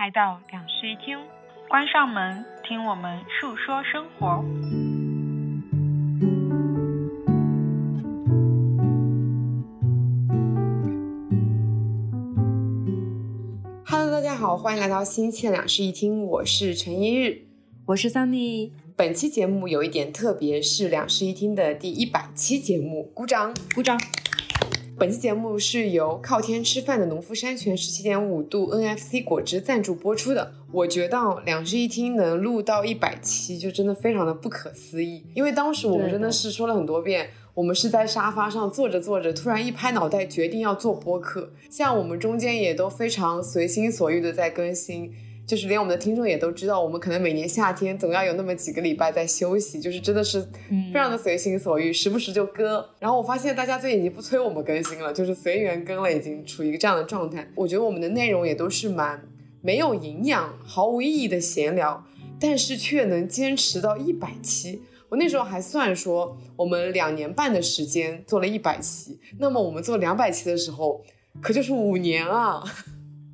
来到两室一厅，关上门，听我们述说生活。Hello，大家好，欢迎来到新期的两室一厅，我是陈一日，我是 Sunny。本期节目有一点特别，是两室一厅的第一百期节目，鼓掌，鼓掌。本期节目是由靠天吃饭的农夫山泉十七点五度 NFC 果汁赞助播出的。我觉得两室一厅能录到一百期，就真的非常的不可思议。因为当时我们真的是说了很多遍，我们是在沙发上坐着坐着，突然一拍脑袋决定要做播客。像我们中间也都非常随心所欲的在更新。就是连我们的听众也都知道，我们可能每年夏天总要有那么几个礼拜在休息，就是真的是非常的随心所欲，时不时就更。然后我发现大家最近已经不催我们更新了，就是随缘更了，已经处于一个这样的状态。我觉得我们的内容也都是蛮没有营养、毫无意义的闲聊，但是却能坚持到一百期。我那时候还算说，我们两年半的时间做了一百期，那么我们做两百期的时候，可就是五年啊。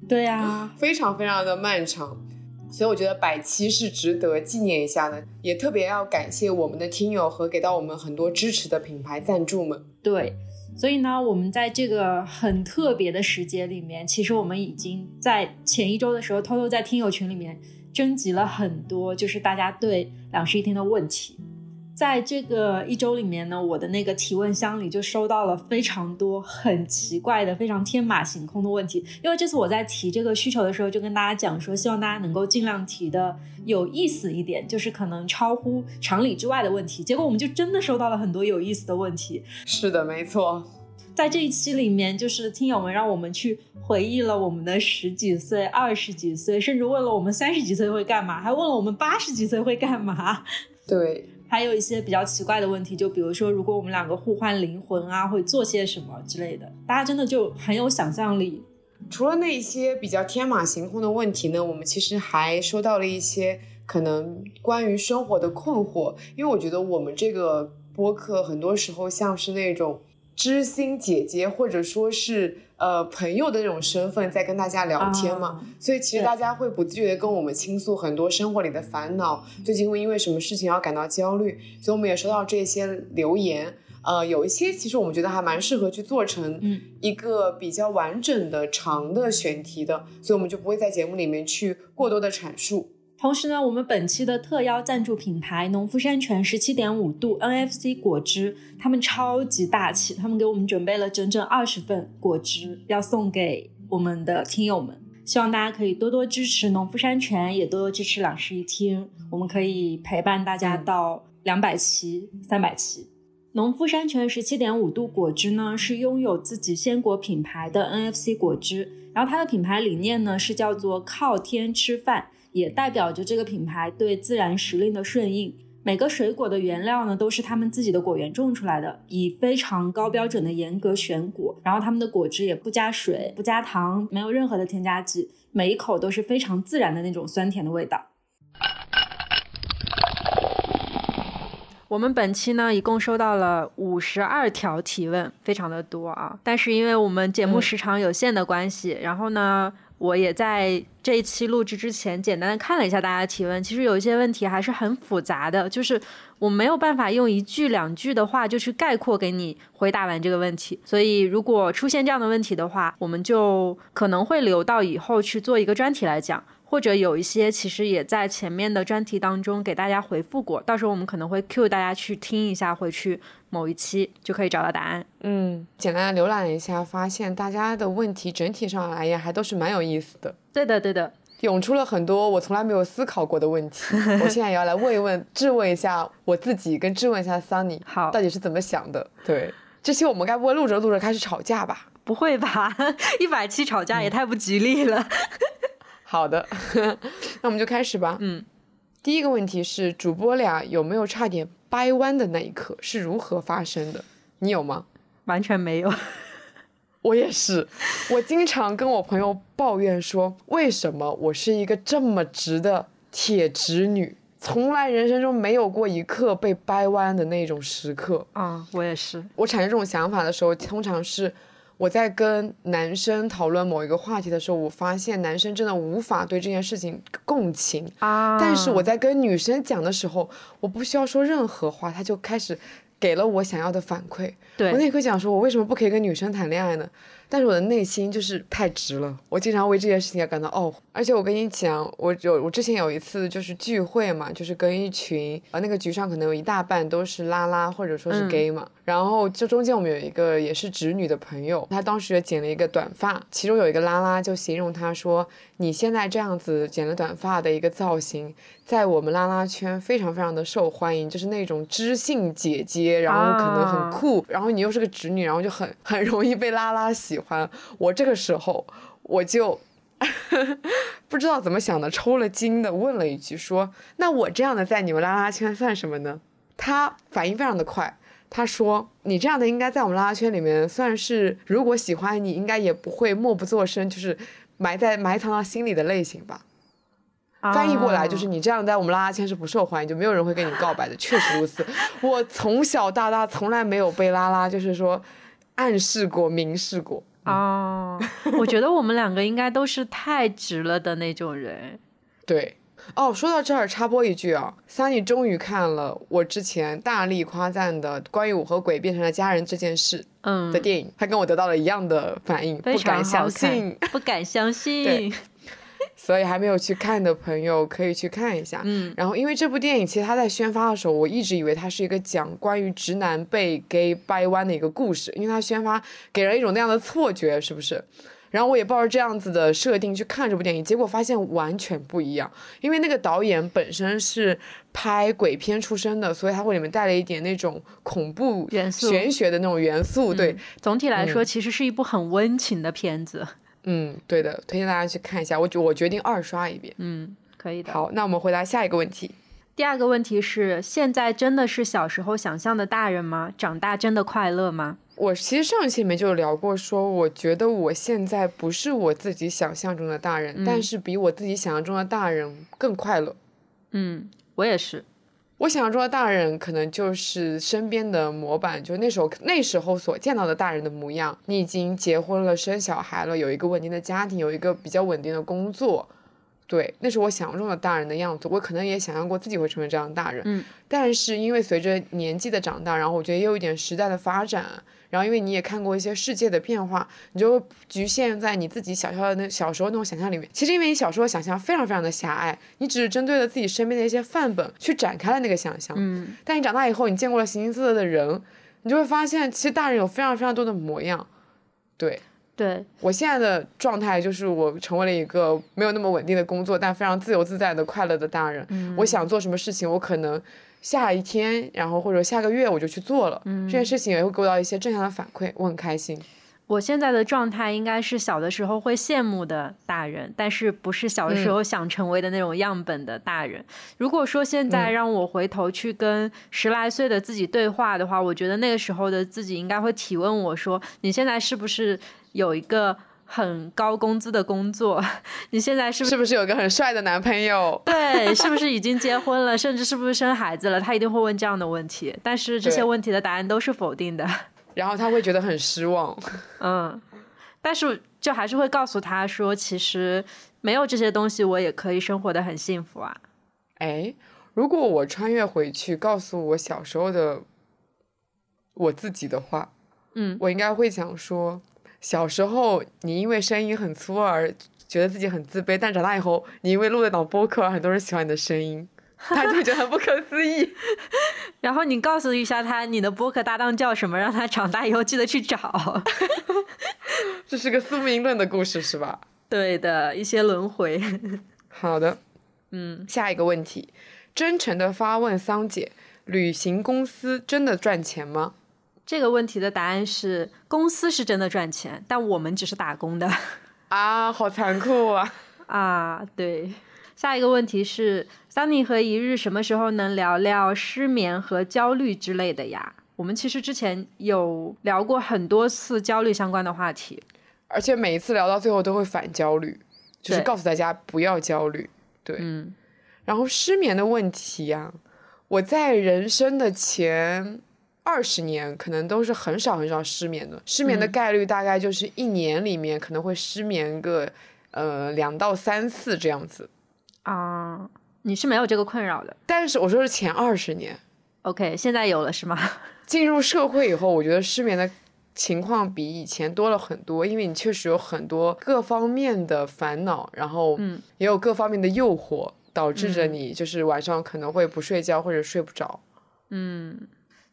对 呀，非常非常的漫长，所以我觉得百期是值得纪念一下的，也特别要感谢我们的听友和给到我们很多支持的品牌赞助们。对，所以呢，我们在这个很特别的时节里面，其实我们已经在前一周的时候偷偷在听友群里面征集了很多，就是大家对两室一厅的问题。在这个一周里面呢，我的那个提问箱里就收到了非常多很奇怪的、非常天马行空的问题。因为这次我在提这个需求的时候，就跟大家讲说，希望大家能够尽量提的有意思一点，就是可能超乎常理之外的问题。结果我们就真的收到了很多有意思的问题。是的，没错。在这一期里面，就是听友们让我们去回忆了我们的十几岁、二十几岁，甚至问了我们三十几岁会干嘛，还问了我们八十几岁会干嘛。对。还有一些比较奇怪的问题，就比如说，如果我们两个互换灵魂啊，会做些什么之类的，大家真的就很有想象力。除了那些比较天马行空的问题呢，我们其实还收到了一些可能关于生活的困惑，因为我觉得我们这个播客很多时候像是那种知心姐姐，或者说是。呃，朋友的那种身份在跟大家聊天嘛，所以其实大家会不自觉的跟我们倾诉很多生活里的烦恼，最近会因为什么事情要感到焦虑，所以我们也收到这些留言。呃，有一些其实我们觉得还蛮适合去做成一个比较完整的长的选题的，所以我们就不会在节目里面去过多的阐述。同时呢，我们本期的特邀赞助品牌农夫山泉十七点五度 NFC 果汁，他们超级大气，他们给我们准备了整整二十份果汁，要送给我们的听友们。希望大家可以多多支持农夫山泉，也多多支持两室一听，我们可以陪伴大家到两百期、三百期。农夫山泉十七点五度果汁呢，是拥有自己鲜果品牌的 NFC 果汁，然后它的品牌理念呢是叫做靠天吃饭。也代表着这个品牌对自然时令的顺应。每个水果的原料呢，都是他们自己的果园种出来的，以非常高标准的严格选果。然后他们的果汁也不加水、不加糖，没有任何的添加剂，每一口都是非常自然的那种酸甜的味道。我们本期呢，一共收到了五十二条提问，非常的多啊。但是因为我们节目时长有限的关系，然后呢。我也在这一期录制之前简单的看了一下大家的提问，其实有一些问题还是很复杂的，就是我没有办法用一句两句的话就去概括给你回答完这个问题，所以如果出现这样的问题的话，我们就可能会留到以后去做一个专题来讲。或者有一些其实也在前面的专题当中给大家回复过，到时候我们可能会 cue 大家去听一下，回去某一期就可以找到答案。嗯，简单的浏览了一下，发现大家的问题整体上来言还都是蛮有意思的。对的，对的，涌出了很多我从来没有思考过的问题。我现在也要来问一问、质问一下我自己，跟质问一下 Sunny，好，到底是怎么想的？对，这期我们该不会录着录着开始吵架吧？不会吧？一百期吵架也太不吉利了。好的，那我们就开始吧。嗯，第一个问题是，主播俩有没有差点掰弯的那一刻？是如何发生的？你有吗？完全没有。我也是，我经常跟我朋友抱怨说，为什么我是一个这么直的铁直女，从来人生中没有过一刻被掰弯的那种时刻。啊，我也是。我产生这种想法的时候，通常是我在跟男生讨论某一个话题的时候，我发现男生真的无法对这件事情共情啊但是我在跟女生讲的时候，我不需要说任何话，他就开始给了我想要的反馈。对我那一刻想说，我为什么不可以跟女生谈恋爱呢？但是我的内心就是太直了，我经常为这件事情而感到懊悔。而且我跟你讲，我有我之前有一次就是聚会嘛，就是跟一群呃那个局上可能有一大半都是拉拉或者说是嗯。gay 嘛，然后这中间我们有一个也是直女的朋友，她当时也剪了一个短发，其中有一个拉拉就形容她说，你现在这样子剪了短发的一个造型，在我们拉拉圈非常非常的受欢迎，就是那种知性姐姐，然后可能很啊。酷，然后你又是个直女，然后就很 很容易被拉拉喜欢。我这个时候我就 不知道怎么想的，抽了筋的问了一句说：“那我这样的在你们拉拉圈算什么呢？”他反应非常的快。他说：“你这样的应该在我们拉拉圈里面算是，如果喜欢你，应该也不会默不作声，就是埋在埋藏到心里的类型吧。”翻译过来就是你这样在我们拉拉圈是不受欢迎，就没有人会跟你告白的。确实如此，我从小到大从来没有被拉拉就是说暗示过、明示过。哦，我觉得我们两个应该都是太直了的那种人。对，哦，说到这儿插播一句啊，Sunny 终于看了我之前大力夸赞的关于我和鬼变成了家人这件事嗯的，电影，他跟我得到了一样的反应，不敢相看信。不敢相信。所以还没有去看的朋友可以去看一下。嗯，然后因为这部电影其实它在宣发的时候，我一直以为它是一个讲关于直男被 gay 掰弯的一个故事，因为它宣发给人一种那样的错觉，是不是？然后我也抱着这样子的设定去看这部电影，结果发现完全不一样。因为那个导演本身是拍鬼片出身的，所以他会里面带了一点那种恐怖元素玄学的那种元素。对，总体来说，其实是一部很温情的片子。嗯，对的，推荐大家去看一下。我决我决定二刷一遍。嗯，可以的。好，那我们回答下一个问题。第二个问题是：现在真的是小时候想象的大人吗？长大真的快乐吗？我其实上一期里面就有聊过说，我觉得我现在不是我自己想象中的大人，但是比我自己想象中的大人更快乐。嗯，我也是。我想象中的大人可能就是身边的模板，就那时候那时候所见到的大人的模样。你已经结婚了，生小孩了，有一个稳定的家庭，有一个比较稳定的工作。对，那是我想象中的大人的样子。我可能也想象过自己会成为这样的大人。嗯。但是因为随着年纪的长大，然后我觉得也有一点时代的发展，然后因为你也看过一些世界的变化，你就局限在你自己小小的那小时候那种想象里面。其实因为你小时候想象非常非常的狭隘，你只是针对了自己身边的一些范本去展开了那个想象。嗯，但你长大以后，你见过了形形色色的人，你就会发现，其实大人有非常非常多的模样。对对，我现在的状态就是，我成为了一个没有那么稳定的工作，但非常自由自在的快乐的大人。我想做什么事情，我可能下一天，然后或者下个月我就去做了。这件事情也会给我到一些正向的反馈，我很开心。我现在的状态应该是小的时候会羡慕的大人，但是不是小的时候想成为的那种样本的大人。如果说现在让我回头去跟十来岁的自己对话的话，我觉得那个时候的自己应该会提问我说：“你现在是不是有一个很高工资的工作？你现在是不是是不是有个很帅的男朋友？对？是不是已经结 婚了？甚至是不是生孩子了？”他一定会问这样的问题，但是这些问题的答案都是否定的。然后他会觉得很失望。嗯，但是就还是会告诉他说，其实没有这些东西，我也可以生活的很幸福啊。哎，如果我穿越回去，告诉我小时候的我自己的话，嗯，我应该会想说，小时候你因为声音很粗而觉得自己很自卑，但长大以后，你因为录了档播客，很多人喜欢你的声音，他就觉得很不可思议。然后你告诉一下他你的播客搭档叫什么，让他长大以后记得去找。这是个宿命论的故事，是吧？对的，一些轮回。好的，嗯，下一个问题，真诚的发问桑姐，旅行公司真的赚钱吗？这个问题的答案是，公司是真的赚钱，但我们只是打工的。啊，好残酷啊！啊，对。下一个问题是，桑尼和一日什么时候能聊聊失眠和焦虑之类的呀？我们其实之前有聊过很多次焦虑相关的话题。而且每一次聊到最后都会反焦虑，就是告诉大家不要焦虑。对，嗯然后失眠的问题呀、我在人生的前二十年，可能都是很少很少失眠的。失眠的概率大概就是一年里面可能会失眠个呃两到三次这样子。啊，你是没有这个困扰的。但是我说是前二十年，OK，现在有了是吗？进入社会以后，我觉得失眠的情况比以前多了很多，因为你确实有很多各方面的烦恼，然后嗯也有各方面的诱惑，导致着你就是晚上可能会不睡觉或者睡不着。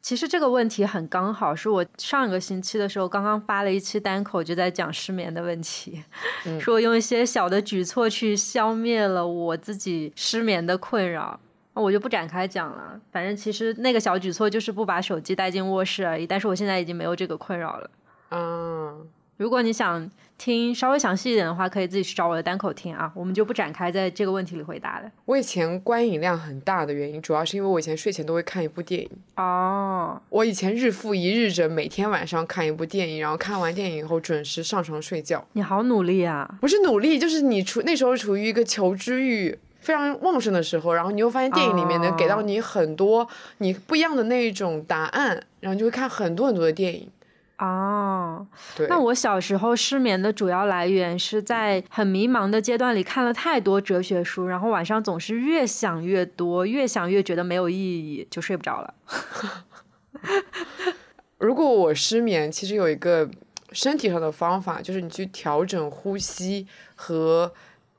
其实这个问题很刚好，是我上个星期的时候刚刚发了一期单口，就在讲失眠的问题，嗯 说用一些小的举措去消灭了我自己失眠的困扰。那我就不展开讲了，反正其实那个小举措就是不把手机带进卧室而已。但是我现在已经没有这个困扰了。嗯，如果你想听稍微详细一点的话，可以自己去找我的单口听啊，我们就不展开在这个问题里回答了。我以前观影量很大的原因，主要是因为我以前睡前都会看一部电影。哦，我以前日复一日着每天晚上看一部电影，然后看完电影以后准时上床睡觉。你好努力啊！不是努力，就是你处那时候处于一个求知欲非常旺盛的时候，然后你又发现电影里面能给到你很多你不一样的那一种答案，然后你就会看很多很多的电影。哦，对，那我小时候失眠的主要来源是在很迷茫的阶段里看了太多哲学书，然后晚上总是越想越多，越想越觉得没有意义，就睡不着了。如果我失眠，其实有一个身体上的方法，就是你去调整呼吸和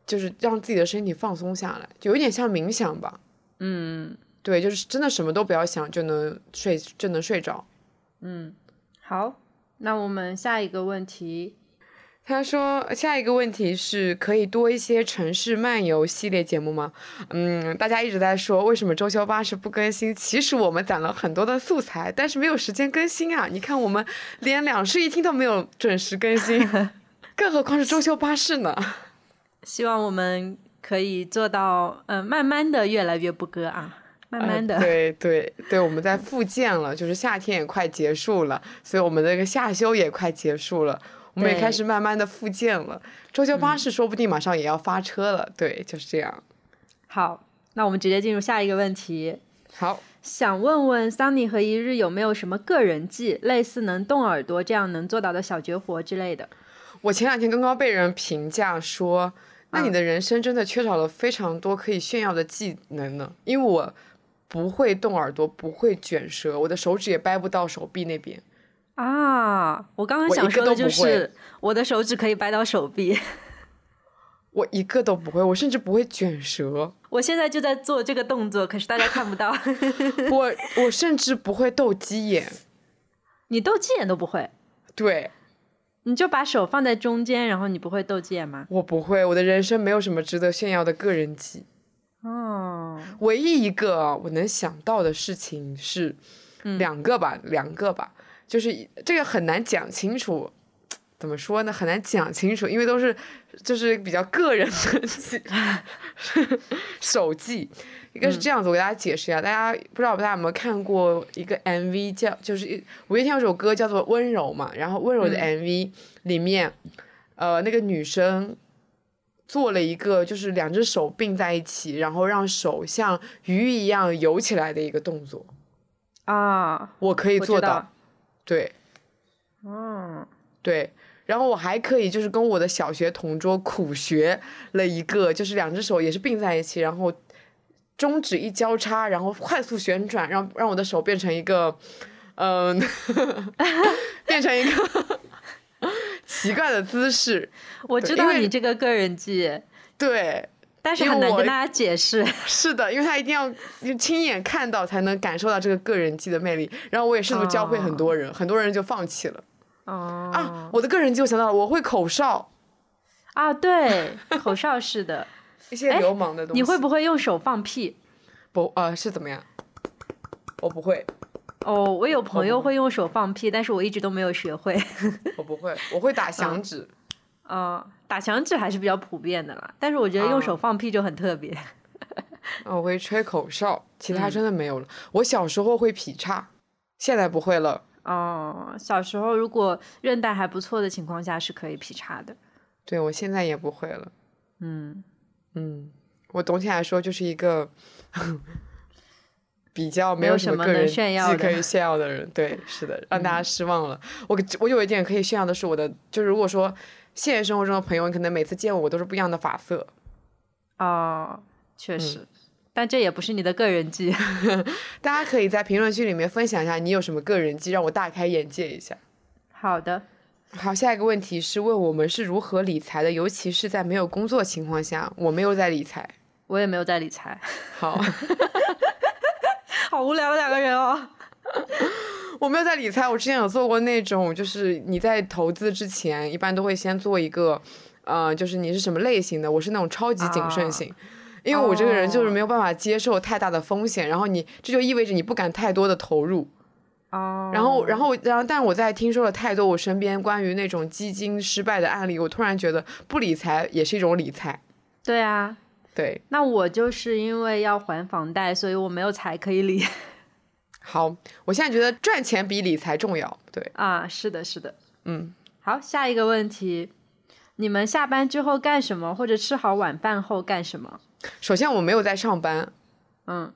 就是让自己的身体放松下来，就有点像冥想吧。嗯对，就是真的什么都不要想就能睡就能睡着。嗯，好，那我们下一个问题，他说下一个问题是可以多一些城市漫游系列节目吗？嗯，大家一直在说为什么周休八十不更新，其实我们攒了很多的素材，但是没有时间更新啊！你看我们连两室一厅都没有准时更新，更何况是周休八式呢？希望我们可以做到，嗯、慢慢的越来越不割啊，慢慢的。呃对对对，我们在复健了，就是夏天也快结束了，所以我们这个夏休也快结束了，我们也开始慢慢的复健了。周休八式说不定马上也要发车了，对，就是这样。好，那我们直接进入下一个问题。好，想问问桑尼和一日有没有什么个人技，类似能动耳朵这样能做到的小绝活之类的？我前两天刚刚被人评价说，那嗯你的人生真的缺少了非常多可以炫耀的技能呢？因为我不会动耳朵，不会卷舌，我的手指也掰不到手臂那边。啊，我刚刚想说的就是我的手指可以掰到手臂，我一个都不会，我甚至不会卷舌，我现在就在做这个动作，可是大家看不到。我我甚至不会斗鸡眼。你斗鸡眼都不会，对你就把手放在中间，然后你不会斗鸡眼吗？我不会，我的人生没有什么值得炫耀的个人技。哦，唯一一个啊我能想到的事情是嗯两个吧，两个吧，就是这个很难讲清楚。怎么说呢？很难讲清楚，因为都是就是比较个人的技 手记。一个是这样子，我给大家解释一下，大家不知道大家有没有看过一个 MV 叫，就是一五月天有首歌叫做《温柔》嘛，然后《温柔》的 MV 里面，呃，那个女生做了一个就是两只手并在一起，然后让手像鱼一样游起来的一个动作，啊，我可以做到，对嗯，对。然后我还可以就是跟我的小学同桌苦学了一个，就是两只手也是并在一起，然后中指一交叉，然后快速旋转，让让我的手变成一个，嗯、变成一个奇怪的姿势。我知道你这个个人技，对，但是我很难跟大家解释。是的，因为他一定要亲眼看到才能感受到这个个人技的魅力。然后我也试图教会很多人，很多人就放弃了。哦啊，我的个人技我想到了，我会口哨，啊，对，口哨是的。一些流氓的东西。你会不会用手放屁？不呃是怎么样？我不会，哦，我有朋友会会用手放屁，但是我一直都没有学会。我不会，我会打响指。嗯，打响指还是比较普遍的啦，但是我觉得用手放屁就很特别。啊，我会吹口哨，其他嗯真的没有了。我小时候会劈叉，现在不会了。哦，小时候如果韧带还不错的情况下是可以劈叉的。对我现在也不会了。嗯，嗯，我总体来说就是一个比较没没有什么个人炫耀可以 炫耀的人。对，是的，让大家失望了。我我有一点可以炫耀的是我的，就是如果说现实生活中的朋友，你可能每次见我，我都是不一样的发色。哦，确实，但这也不是你的个人技。大家可以在评论区里面分享一下你有什么个人技，让我大开眼界一下。好的，好，下一个问题是问我们是如何理财的，尤其是在没有工作情况下，我没有在理财。我也没有在理财，好，好无聊的两个人哦。我没有在理财。我之前有做过那种，就是你在投资之前，一般都会先做一个，呃，就是你是什么类型的。我是那种超级谨慎型，因为我这个人就是没有办法接受太大的风险，然后你这就意味着你不敢太多的投入。哦，然后，然后，然后，但我在听说了太多我身边关于那种基金失败的案例，我突然觉得不理财也是一种理财。对啊，对，那我就是因为要还房贷，所以我没有财可以理。好，我现在觉得赚钱比理财重要。对，啊，是的，是的。嗯，好，下一个问题，你们下班之后干什么，或者吃好晚饭后干什么？首先我没有在上班，嗯，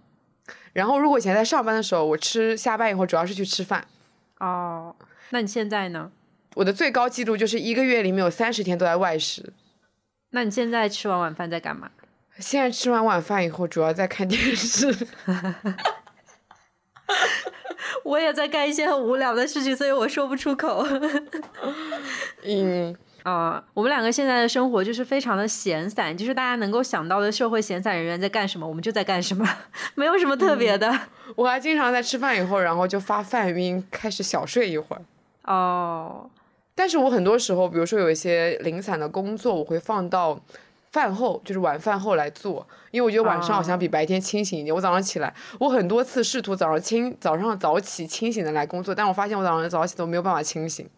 然后如果以前在上班的时候，我吃下班以后主要是去吃饭。哦，那你现在呢？我的最高记录就是一个月里面有三十天都在外食。那你现在吃完晚饭在干嘛？现在吃完晚饭以后，主要在看电视。我也在干一些很无聊的事情，所以我说不出口。嗯，啊、我们两个现在的生活就是非常的闲散，就是大家能够想到的社会闲散人员在干什么，我们就在干什么，没有什么特别的。我还经常在吃饭以后，然后就发饭晕，开始小睡一会儿。哦，但是我很多时候，比如说有一些零散的工作，我会放到饭后，就是晚饭后来做，因为我觉得晚上好像比白天清醒一点。我早上起来，我很多次试图早上清早上早起清醒的来工作，但我发现我早上早起都没有办法清醒。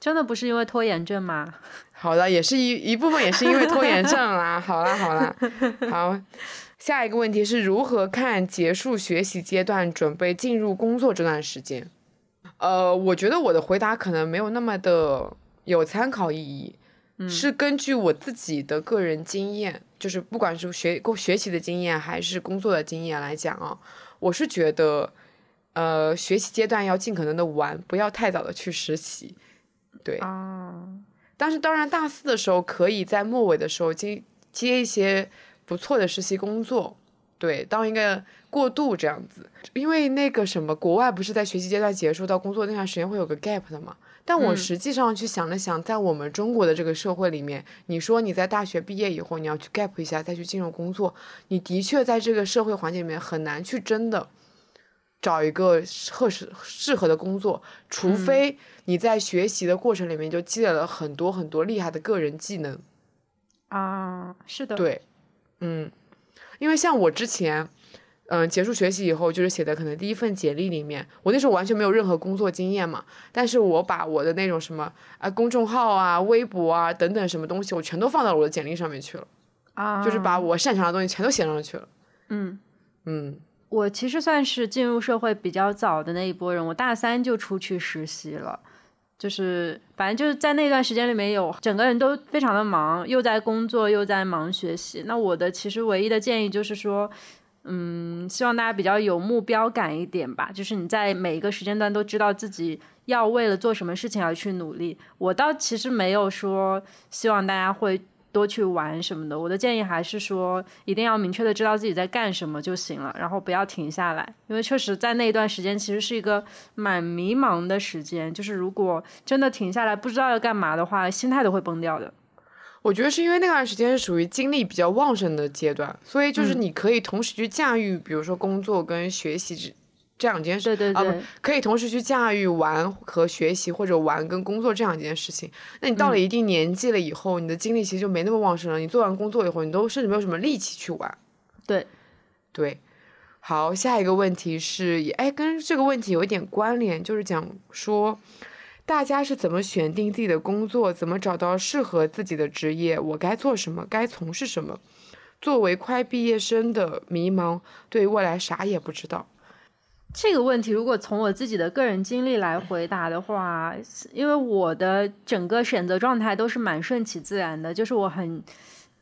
真的不是因为拖延症吗？好的，也是一一部分也是因为拖延症啦。好啦好啦，好。下一个问题是如何看结束学习阶段，准备进入工作这段时间？呃，我觉得我的回答可能没有那么的有参考意义，是根据我自己的个人经验，就是不管是学学习的经验还是工作的经验来讲啊，我是觉得，呃，学习阶段要尽可能的玩，不要太早的去实习。对，啊，但是当然，大四的时候可以在末尾的时候接接一些不错的实习工作，对，当一个过渡这样子。因为那个什么，国外不是在学习阶段结束到工作那段时间会有个 gap 的嘛？但我嗯。实际上去想了想，在我们中国的这个社会里面，你说你在大学毕业以后你要去 gap 一下再去进入工作，你的确在这个社会环境里面很难去真的找一个合适适合的工作，除非你在学习的过程里面就积累了很多很多厉害的个人技能。啊，是的，对，嗯，因为像我之前，嗯、结束学习以后，就是写的可能第一份简历里面，我那时候完全没有任何工作经验嘛，但是我把我的那种什么啊公众号啊、微博啊等等什么东西，我全都放到了我的简历上面去了，啊，就是把我擅长的东西全都写上去了。嗯。嗯，我其实算是进入社会比较早的那一波人，我大三就出去实习了，就是反正就是在那段时间里面有整个人都非常的忙，又在工作又在忙学习。那我的其实唯一的建议就是说，嗯，希望大家比较有目标感一点吧，就是你在每一个时间段都知道自己要为了做什么事情而去努力。我倒其实没有说希望大家会多去玩什么的，我的建议还是说一定要明确的知道自己在干什么就行了，然后不要停下来，因为确实在那一段时间其实是一个蛮迷茫的时间，就是如果真的停下来不知道要干嘛的话，心态都会崩掉的。我觉得是因为那段时间是属于精力比较旺盛的阶段，所以就是嗯你可以同时去驾驭，比如说工作跟学习这这两件事。对对，可以同时去驾驭玩和学习，或者玩跟工作这两件事情。那你到了一定年纪了以后，你的精力其实就没那么旺盛了。你做完工作以后，你都甚至没有什么力气去玩。对，对，好，下一个问题是，哎，跟这个问题有一点关联，就是讲说，大家是怎么选定自己的工作，怎么找到适合自己的职业，我该做什么，该从事什么。作为快毕业生的迷茫，对未来啥也不知道。这个问题如果从我自己的个人经历来回答的话，因为我的整个选择状态都是蛮顺其自然的，就是我很。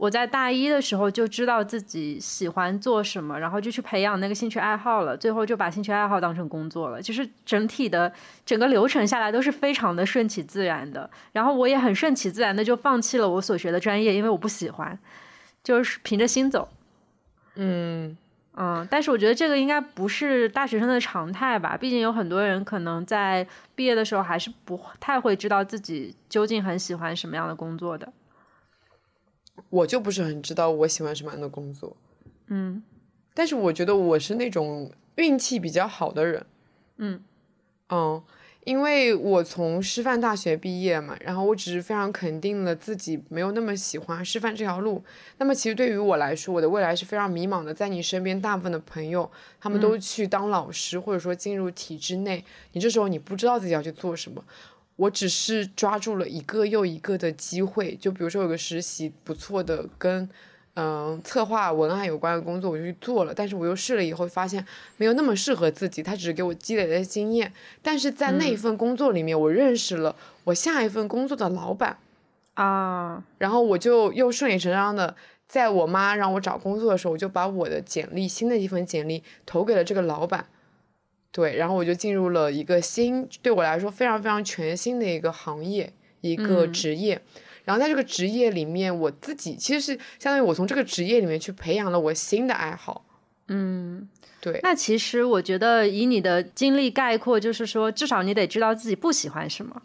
我在大一的时候就知道自己喜欢做什么，然后就去培养那个兴趣爱好了，最后就把兴趣爱好当成工作了。就是整体的整个流程下来都是非常的顺其自然的。然后我也很顺其自然的就放弃了我所学的专业，因为我不喜欢，就是凭着心走。嗯嗯，但是我觉得这个应该不是大学生的常态吧，毕竟有很多人可能在毕业的时候还是不太会知道自己究竟很喜欢什么样的工作的。我就不是很知道我喜欢什么样的工作，嗯但是我觉得我是那种运气比较好的人，嗯嗯，因为我从师范大学毕业嘛，然后我只是非常肯定了自己没有那么喜欢师范这条路。那么其实对于我来说，我的未来是非常迷茫的。在你身边大部分的朋友，他们都去当老师，或者说进入体制内，你这时候你不知道自己要去做什么。我只是抓住了一个又一个的机会，就比如说有个实习不错的，跟嗯、策划文案有关的工作，我就去做了。但是我又试了以后，发现没有那么适合自己，它只是给我积累了经验。但是在那一份工作里面，我认识了我下一份工作的老板，啊，然后我就又顺理成章的，在我妈让我找工作的时候，我就把我的简历新的一份简历投给了这个老板。对，然后我就进入了一个新，对我来说非常非常全新的一个行业，一个嗯职业。然后在这个职业里面，我自己其实是相当于我从这个职业里面去培养了我新的爱好。嗯，对，那其实我觉得以你的经历概括，就是说至少你得知道自己不喜欢什么。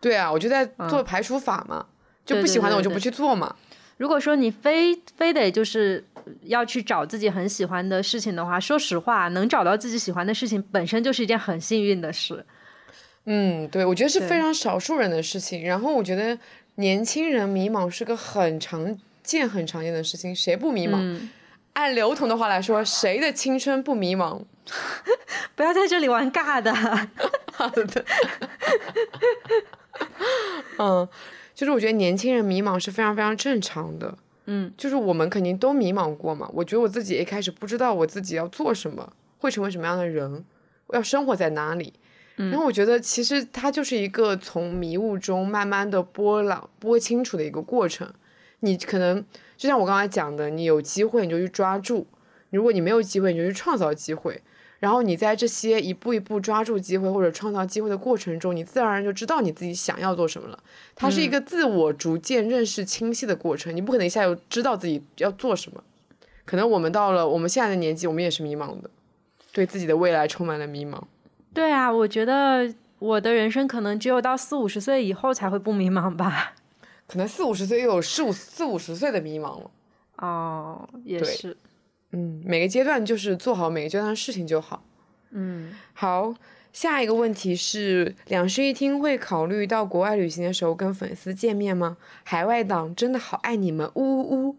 对啊，我就在做排除法嘛，就不喜欢的我就不去做嘛。如果说你非非得就是要去找自己很喜欢的事情的话，说实话，能找到自己喜欢的事情本身就是一件很幸运的事。嗯，对，我觉得是非常少数人的事情。然后我觉得年轻人迷茫是个很常见、很常见的事情，谁不迷茫？嗯，按刘同的话来说，谁的青春不迷茫？不要在这里玩尬的。好的，嗯，就是我觉得年轻人迷茫是非常非常正常的。嗯，就是我们肯定都迷茫过嘛。我觉得我自己一开始不知道我自己要做什么，会成为什么样的人，要生活在哪里。然后我觉得其实它就是一个从迷雾中慢慢的波浪拨清楚的一个过程。你可能就像我刚才讲的，你有机会你就去抓住，如果你没有机会你就去创造机会。然后你在这些一步一步抓住机会或者创造机会的过程中，你自然而然就知道你自己想要做什么了。它是一个自我逐渐认识清晰的过程，你不可能一下就知道自己要做什么。可能我们到了我们现在的年纪，我们也是迷茫的，对自己的未来充满了迷茫。对啊，我觉得我的人生可能只有到四五十岁以后才会不迷茫吧。可能四五十岁又有四五四五十岁的迷茫了。哦，也是。嗯，每个阶段就是做好每个阶段的事情就好。嗯，好，下一个问题是，两室一厅会考虑到国外旅行的时候跟粉丝见面吗？海外党真的好爱你们，呜呜呜！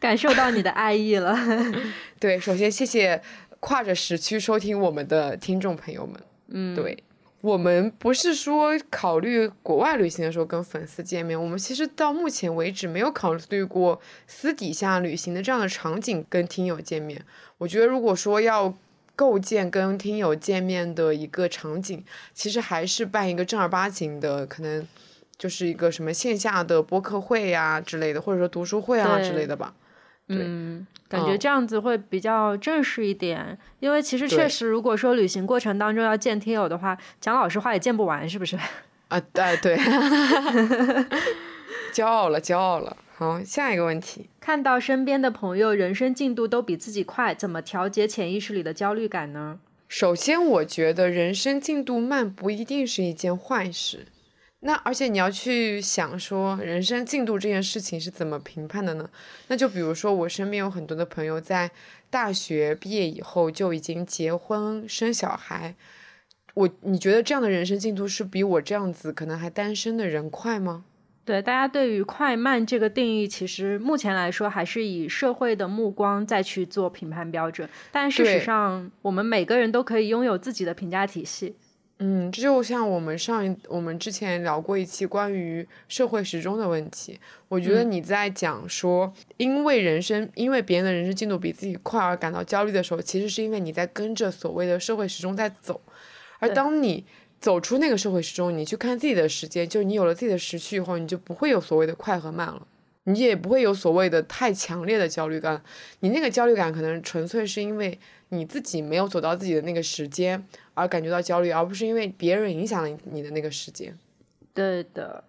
感受到你的爱意了。对，首先谢谢跨着时区收听我们的听众朋友们。嗯，对，我们不是说考虑国外旅行的时候跟粉丝见面，我们其实到目前为止没有考虑过私底下旅行的这样的场景跟听友见面。我觉得如果说要构建跟听友见面的一个场景，其实还是办一个正儿八经的，可能就是一个什么线下的播客会呀、之类的，或者说读书会啊之类的吧。对嗯，感觉嗯这样子会比较正式一点，因为其实确实，如果说旅行过程当中要见听友的话，讲老实话也见不完，是不是？啊，哎，对，骄傲了，骄傲了。好，下一个问题。看到身边的朋友人生进度都比自己快，怎么调节潜意识里的焦虑感呢？首先，我觉得人生进度慢不一定是一件坏事。那而且你要去想说，人生进度这件事情是怎么评判的呢？那就比如说，我身边有很多的朋友在大学毕业以后就已经结婚生小孩。我你觉得这样的人生进度是比我这样子可能还单身的人快吗？对大家对于快慢这个定义，其实目前来说还是以社会的目光再去做评判标准，但事实上，我们每个人都可以拥有自己的评价体系。嗯，这就像我们上一我们之前聊过一期关于社会时钟的问题，我觉得嗯。你在讲说，因为人生因为别人的人生进度比自己快而感到焦虑的时候，其实是因为你在跟着所谓的社会时钟在走，而当你走出那个社会时钟，你去看自己的时间，就你有了自己的时区以后，你就不会有所谓的快和慢了。你也不会有所谓的太强烈的焦虑感。你那个焦虑感可能纯粹是因为你自己没有走到自己的那个时间而感觉到焦虑，而不是因为别人影响了你的那个时间。对的，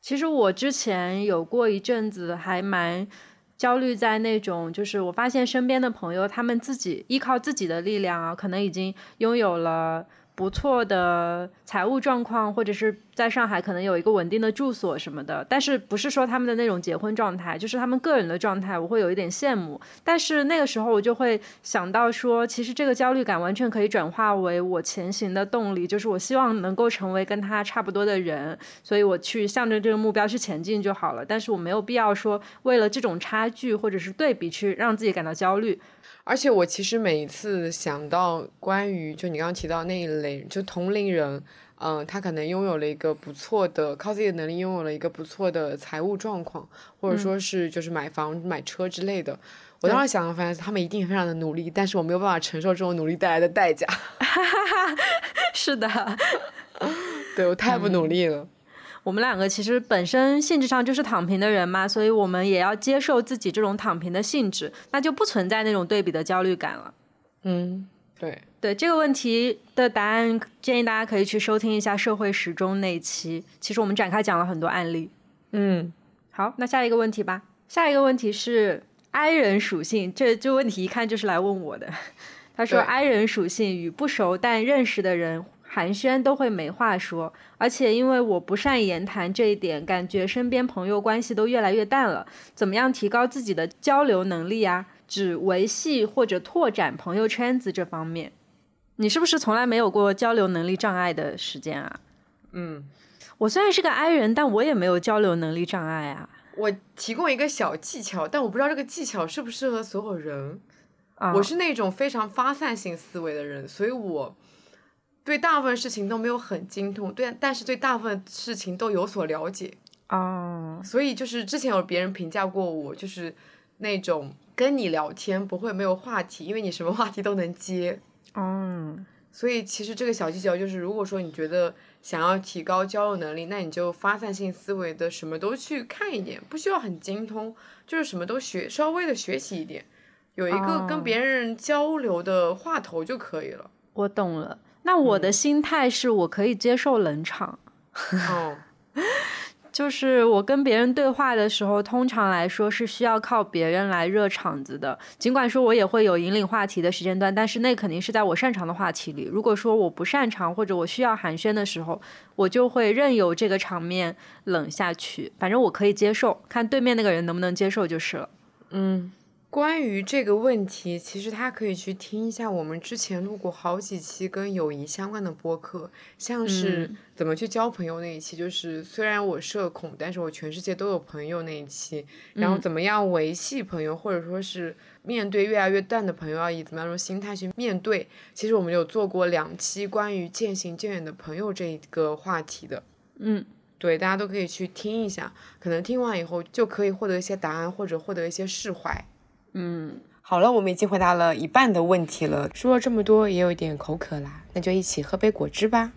其实我之前有过一阵子还蛮。焦虑在那种，就是我发现身边的朋友，他们自己依靠自己的力量啊，可能已经拥有了。不错的财务状况，或者是在上海可能有一个稳定的住所什么的，但是不是说他们的那种结婚状态，就是他们个人的状态，我会有一点羡慕。但是那个时候我就会想到说，其实这个焦虑感完全可以转化为我前行的动力，就是我希望能够成为跟他差不多的人，所以我去向着这个目标去前进就好了。但是我没有必要说为了这种差距或者是对比去让自己感到焦虑。而且我其实每一次想到关于就你刚刚提到那一类，就同龄人，嗯，他可能拥有了一个不错的靠自己的能力，拥有了一个不错的财务状况，或者说是就是买房买车之类的。我当时想的，发现他们一定非常的努力，但是我没有办法承受这种努力带来的代价。是的，对我太不努力了。我们两个其实本身性质上就是躺平的人嘛，所以我们也要接受自己这种躺平的性质，那就不存在那种对比的焦虑感了。嗯，对对，这个问题的答案建议大家可以去收听一下社会时钟那一期，其实我们展开讲了很多案例。嗯，好，那下一个问题吧。下一个问题是 I 人属性，这这问题一看就是来问我的。他说 I 人属性与不熟但认识的人。寒暄都会没话说，而且因为我不善言谈这一点，感觉身边朋友关系都越来越淡了。怎么样提高自己的交流能力啊？指维系或者拓展朋友圈子这方面，你是不是从来没有过交流能力障碍的时间啊？嗯，我虽然是个 I 人，但我也没有交流能力障碍啊。我提供一个小技巧，但我不知道这个技巧适不适合所有人。我是那种非常发散性思维的人，所以我。对大部分事情都没有很精通，对，但是对大部分事情都有所了解啊。所以就是之前有别人评价过我，就是那种跟你聊天不会没有话题，因为你什么话题都能接。嗯，所以其实这个小技巧就是，如果说你觉得想要提高交流能力，那你就发散性思维的什么都去看一点，不需要很精通，就是什么都学，稍微的学习一点，有一个跟别人交流的话头就可以了。我懂了。那我的心态是我可以接受冷场，哦，就是我跟别人对话的时候，通常来说是需要靠别人来热场子的。尽管说我也会有引领话题的时间段，但是那肯定是在我擅长的话题里。如果说我不擅长或者我需要寒暄的时候，我就会任由这个场面冷下去。反正我可以接受，看对面那个人能不能接受就是了。嗯。关于这个问题，其实他可以去听一下我们之前录过好几期跟友谊相关的播客，像是怎么去交朋友那一期，就是虽然我社恐，但是我全世界都有朋友那一期，然后怎么样维系朋友，或者说是面对越来越淡的朋友，要以怎么样种心态去面对。其实我们有做过两期关于渐行渐远的朋友这一个话题的，嗯，对，大家都可以去听一下，可能听完以后就可以获得一些答案，或者获得一些释怀。嗯，好了，我们已经回答了一半的问题了。说了这么多，也有点口渴啦，那就一起喝杯果汁吧。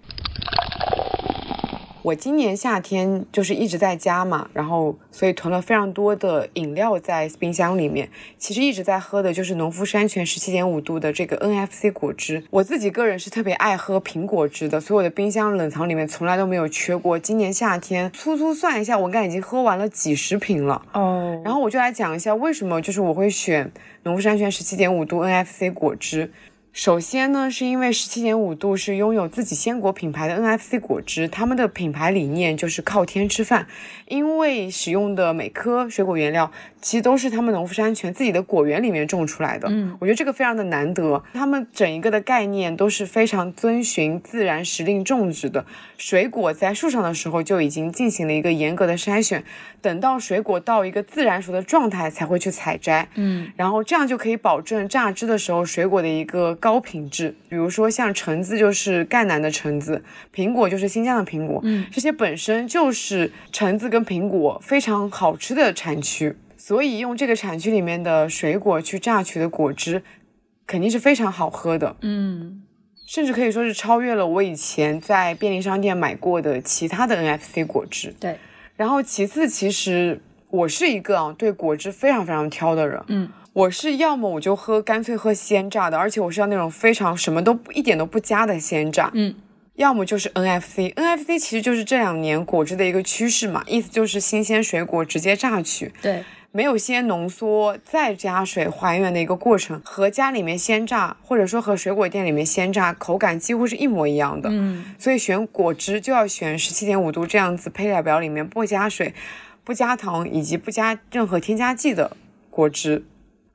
我今年夏天就是一直在家嘛，然后所以囤了非常多的饮料在冰箱里面。其实一直在喝的就是农夫山泉十七点五度的这个 NFC 果汁。我自己个人是特别爱喝苹果汁的，所以我的冰箱冷藏里面从来都没有缺过。今年夏天粗粗算一下，我应该已经喝完了几十瓶了。哦，然后我就来讲一下为什么就是我会选农夫山泉十七点五度 NFC 果汁。首先呢，是因为十七点五度是拥有自己鲜果品牌的 NFC 果汁，他们的品牌理念就是靠天吃饭，因为使用的每颗水果原料。其实都是他们农夫山泉自己的果园里面种出来的，嗯，我觉得这个非常的难得。他们整一个的概念都是非常遵循自然时令种植的，水果在树上的时候就已经进行了一个严格的筛选，等到水果到一个自然熟的状态才会去采摘，嗯，然后这样就可以保证榨汁的时候水果的一个高品质。比如说像橙子就是赣南的橙子，苹果就是新疆的苹果，嗯，这些本身就是橙子跟苹果非常好吃的产区。所以用这个产区里面的水果去榨取的果汁，肯定是非常好喝的。嗯，甚至可以说是超越了我以前在便利商店买过的其他的 NFC 果汁。对。然后其次，其实我是一个啊对果汁非常非常挑的人，嗯，我是要么我就喝干脆喝鲜榨的，而且我是要那种非常什么都一点都不加的鲜榨，嗯，要么就是 NFC，NFC 其实就是这两年果汁的一个趋势嘛，意思就是新鲜水果直接榨取，对，没有先浓缩再加水还原的一个过程，和家里面鲜榨或者说和水果店里面鲜榨口感几乎是一模一样的。嗯，所以选果汁就要选十七点五度这样子配料表里面不加水、不加糖以及不加任何添加剂的果汁。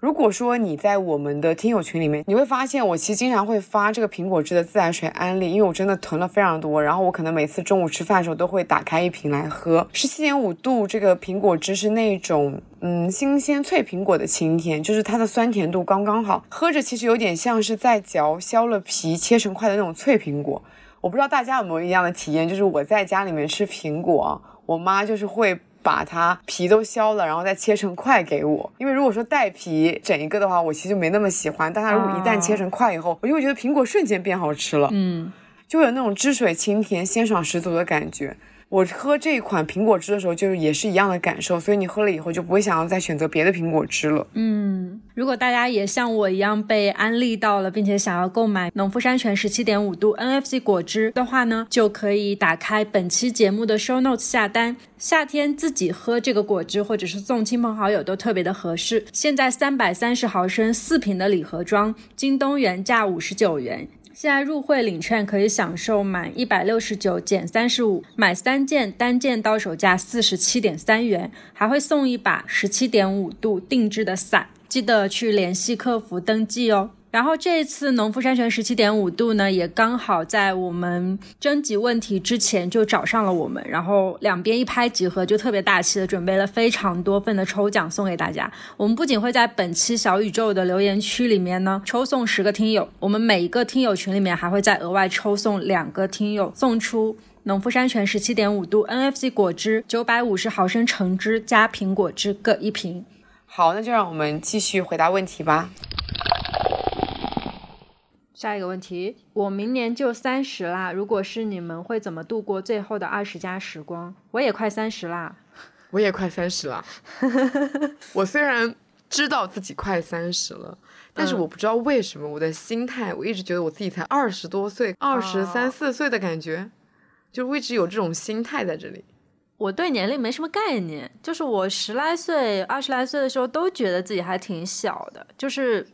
如果说你在我们的听友群里面，你会发现我其实经常会发这个苹果汁的自来水安利，因为我真的囤了非常多，然后我可能每次中午吃饭的时候都会打开一瓶来喝。十七点五度这个苹果汁是那种嗯新鲜脆苹果的清甜，就是它的酸甜度刚刚好，喝着其实有点像是在嚼削了皮切成块的那种脆苹果。我不知道大家有没有一样的体验，就是我在家里面吃苹果，我妈就是会。把它皮都削了，然后再切成块给我。因为如果说带皮整一个的话，我其实就没那么喜欢。但它如果一旦切成块以后，我就会觉得苹果瞬间变好吃了，嗯，就有那种汁水清甜、鲜爽十足的感觉。我喝这一款苹果汁的时候，就是也是一样的感受，所以你喝了以后就不会想要再选择别的苹果汁了。嗯，如果大家也像我一样被安利到了，并且想要购买农夫山泉十七点五度 NFC 果汁的话呢，就可以打开本期节目的 show notes 下单。夏天自己喝这个果汁，或者是送亲朋好友都特别的合适。现在三百三十毫升四瓶的礼盒装，京东原价五十九元。现在入会领券可以享受满一百六十九减三十五，买三件单件到手价四十七点三元，还会送一把十七点五度定制的伞，记得去联系客服登记哦。然后这一次农夫山泉十七点五度呢，也刚好在我们征集问题之前就找上了我们，然后两边一拍即合，就特别大气的准备了非常多份的抽奖送给大家。我们不仅会在本期小宇宙的留言区里面呢 抽送十个听友，我们每一个听友群里面还会再额外抽送两个听友，送出农夫山泉十七点五度 NFC 果汁九百五十毫升橙汁加苹果汁各一瓶。好，那就让我们继续回答问题吧。下一个问题，我明年就三十啦，如果是你们，会怎么度过最后的二十加时光？我也快三十啦，我也快三十了。我虽然知道自己快三十了，但是我不知道为什么我的心态，我一直觉得我自己才二十多岁，二十三四岁的感觉，就我一直有这种心态在这里。我对年龄没什么概念，就是我十来岁、二十来岁的时候都觉得自己还挺小的，就是。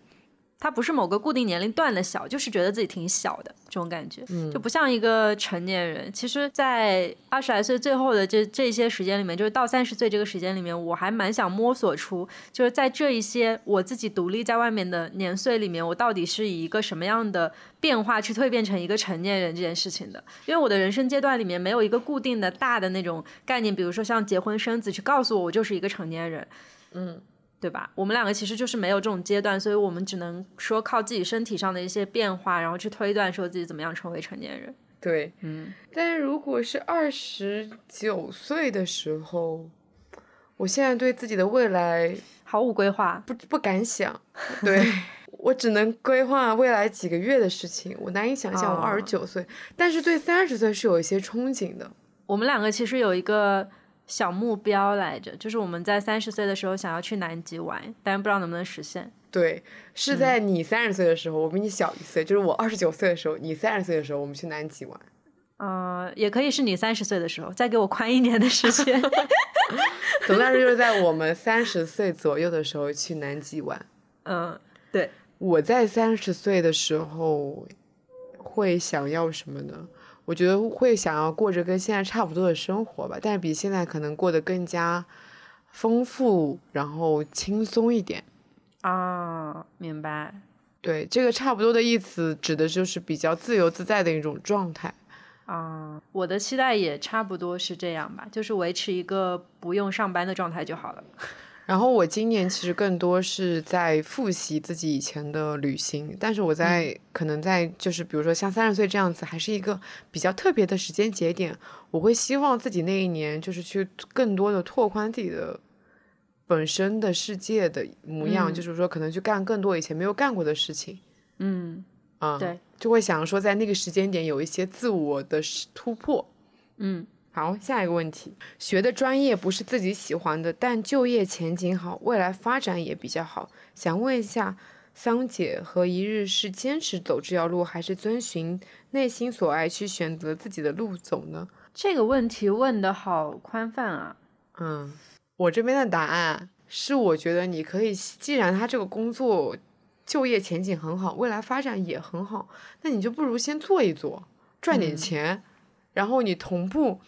它不是某个固定年龄段的小，就是觉得自己挺小的这种感觉，就不像一个成年人。其实，在二十来岁最后的这这些时间里面，就是到三十岁这个时间里面，我还蛮想摸索出，就是在这一些我自己独立在外面的年岁里面，我到底是以一个什么样的变化去蜕变成一个成年人这件事情的。因为我的人生阶段里面没有一个固定的大的那种概念，比如说像结婚生子，去告诉我我就是一个成年人。嗯。对吧？我们两个其实就是没有这种阶段，所以我们只能说靠自己身体上的一些变化，然后去推断说自己怎么样成为成年人。对，嗯。但如果是二十九岁的时候，我现在对自己的未来毫无规划，不不敢想。对 我只能规划未来几个月的事情，我难以想象我二十九岁，但是对三十岁是有一些憧憬的。我们两个其实有一个。小目标来着，就是我们在三十岁的时候想要去南极玩，但是不知道能不能实现。对，是在你三十岁的时候，我比你小一岁，就是我二十九岁的时候，你三十岁的时候，我们去南极玩。嗯，也可以是你三十岁的时候，再给我宽一年的时间。总之就是在我们三十岁左右的时候去南极玩。嗯，对。我在三十岁的时候会想要什么呢？我觉得会想要过着跟现在差不多的生活吧，但是比现在可能过得更加丰富，然后轻松一点。啊，明白。对，这个差不多的意思指的就是比较自由自在的一种状态。啊，我的期待也差不多是这样吧，就是维持一个不用上班的状态就好了。然后我今年其实更多是在复习自己以前的旅行，但是我在可能在就是比如说像三十岁这样子，还是一个比较特别的时间节点，我会希望自己那一年就是去更多的拓宽自己的本身的世界的模样，就是说可能去干更多以前没有干过的事情。嗯，啊，对，就会想说在那个时间点有一些自我的突破。嗯。好，下一个问题，学的专业不是自己喜欢的，但就业前景好，未来发展也比较好，想问一下，桑姐和一日是坚持走这条路，还是遵循内心所爱去选择自己的路走呢？这个问题问的好宽泛啊。嗯，我这边的答案是，我觉得你可以，既然他这个工作就业前景很好，未来发展也很好，那你就不如先做一做，赚点钱，然后你同步。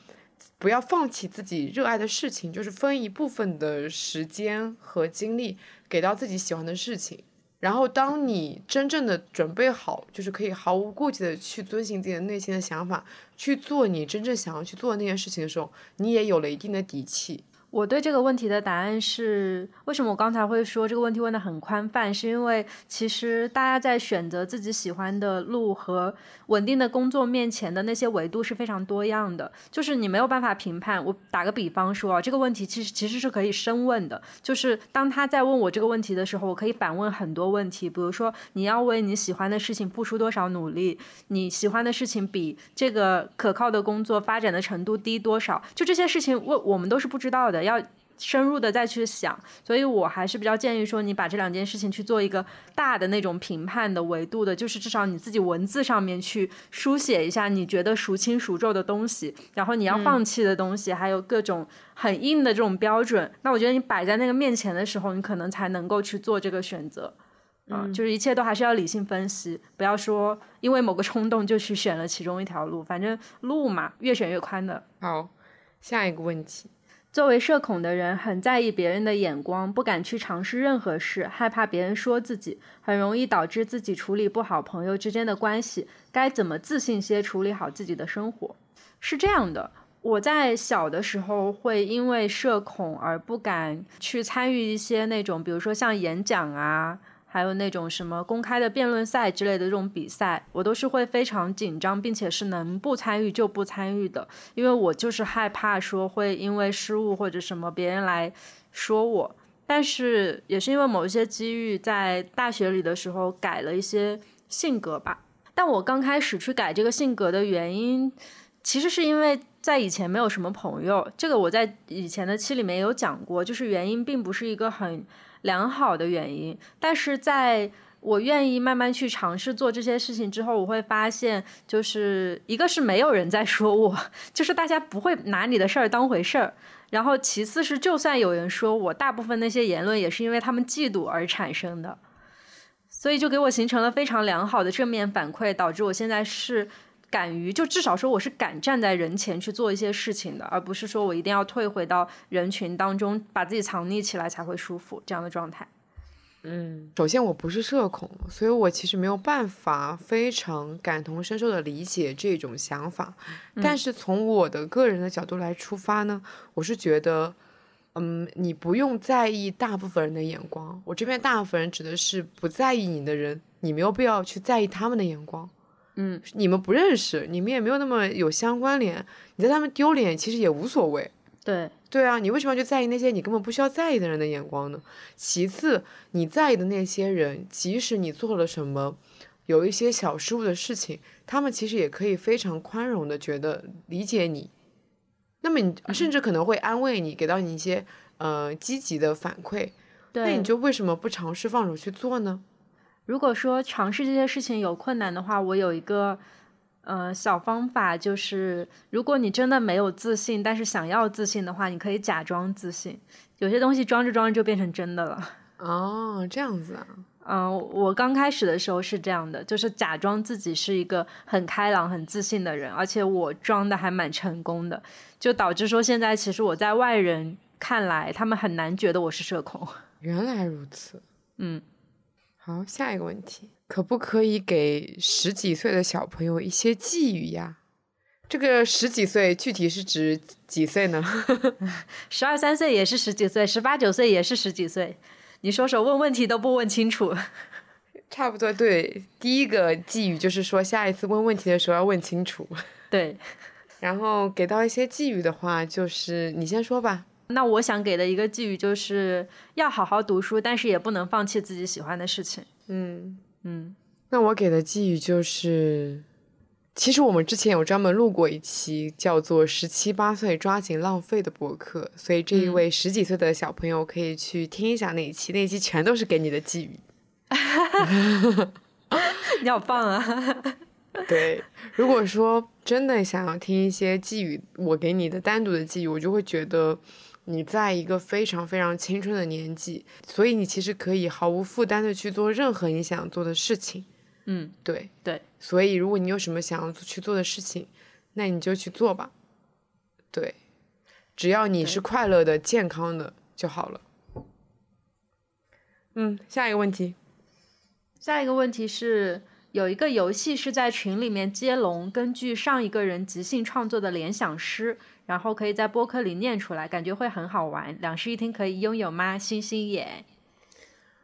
不要放弃自己热爱的事情，就是分一部分的时间和精力给到自己喜欢的事情。然后，当你真正的准备好，就是可以毫无顾忌的去遵循自己的内心的想法，去做你真正想要去做的那件事情的时候，你也有了一定的底气。我对这个问题的答案是，为什么我刚才会说这个问题问的很宽泛？是因为其实大家在选择自己喜欢的路和稳定的工作面前的那些维度是非常多样的，就是你没有办法评判。我打个比方说，这个问题其实其实是可以深问的，就是当他在问我这个问题的时候，我可以反问很多问题，比如说你要为你喜欢的事情付出多少努力，你喜欢的事情比这个可靠的工作发展的程度低多少，就这些事情，我我们都是不知道的。要深入的再去想，所以我还是比较建议说，你把这两件事情去做一个大的那种评判的维度的，就是至少你自己文字上面去书写一下你觉得孰轻孰重的东西，然后你要放弃的东西，还有各种很硬的这种标准。那我觉得你摆在那个面前的时候，你可能才能够去做这个选择。嗯，就是一切都还是要理性分析，不要说因为某个冲动就去选了其中一条路，反正路嘛，越选越宽的。好，下一个问题。作为社恐的人，很在意别人的眼光，不敢去尝试任何事，害怕别人说自己，很容易导致自己处理不好朋友之间的关系。该怎么自信些处理好自己的生活？是这样的，我在小的时候会因为社恐而不敢去参与一些那种，比如说像演讲啊。还有那种什么公开的辩论赛之类的这种比赛，我都是会非常紧张，并且是能不参与就不参与的，因为我就是害怕说会因为失误或者什么别人来说我。但是也是因为某一些机遇，在大学里的时候改了一些性格吧。但我刚开始去改这个性格的原因，其实是因为在以前没有什么朋友。这个我在以前的期里面有讲过，就是原因并不是一个很。良好的原因，但是在我愿意慢慢去尝试做这些事情之后，我会发现，就是一个是没有人在说我，就是大家不会拿你的事儿当回事儿。然后其次是，就算有人说我，大部分那些言论也是因为他们嫉妒而产生的，所以就给我形成了非常良好的正面反馈，导致我现在是。敢于就至少说我是敢站在人前去做一些事情的，而不是说我一定要退回到人群当中，把自己藏匿起来才会舒服这样的状态。嗯，首先我不是社恐，所以我其实没有办法非常感同身受的理解这种想法。但是从我的个人的角度来出发呢，我是觉得，嗯，你不用在意大部分人的眼光。我这边大部分人指的是不在意你的人，你没有必要去在意他们的眼光。嗯，你们不认识，你们也没有那么有相关联，你在他们丢脸其实也无所谓。对，对啊，你为什么要去在意那些你根本不需要在意的人的眼光呢？其次，你在意的那些人，即使你做了什么，有一些小失误的事情，他们其实也可以非常宽容的觉得理解你，那么你甚至可能会安慰你，给到你一些呃积极的反馈。那你就为什么不尝试放手去做呢？如果说尝试这些事情有困难的话，我有一个呃小方法，就是如果你真的没有自信，但是想要自信的话，你可以假装自信。有些东西装着装着就变成真的了。哦，这样子啊。嗯，我刚开始的时候是这样的，就是假装自己是一个很开朗、很自信的人，而且我装的还蛮成功的，就导致说现在其实我在外人看来，他们很难觉得我是社恐。原来如此。嗯。好，下一个问题，可不可以给十几岁的小朋友一些寄语呀？这个十几岁具体是指几岁呢？十二三岁也是十几岁，十八九岁也是十几岁。你说说，问问题都不问清楚。差不多对，第一个寄语就是说，下一次问问题的时候要问清楚。对，然后给到一些寄语的话，就是你先说吧。那我想给的一个寄语就是要好好读书，但是也不能放弃自己喜欢的事情。嗯嗯，那我给的寄语就是其实我们之前有专门录过一期叫做《十七八岁抓紧浪费》的博客，所以这一位十几岁的小朋友可以去听一下那一期，那一期全都是给你的寄语。你好棒啊！对，如果说真的想要听一些寄语，我给你的单独的寄语，我就会觉得你在一个非常非常青春的年纪，所以你其实可以毫无负担的去做任何你想做的事情。嗯，对对，所以如果你有什么想要去做的事情，那你就去做吧。对，只要你是快乐的、健康的就好了。嗯，下一个问题。下一个问题是，有一个游戏是在群里面接龙，根据上一个人即兴创作的联想诗，然后可以在播客里念出来，感觉会很好玩。两室一厅可以拥有吗？星星耶。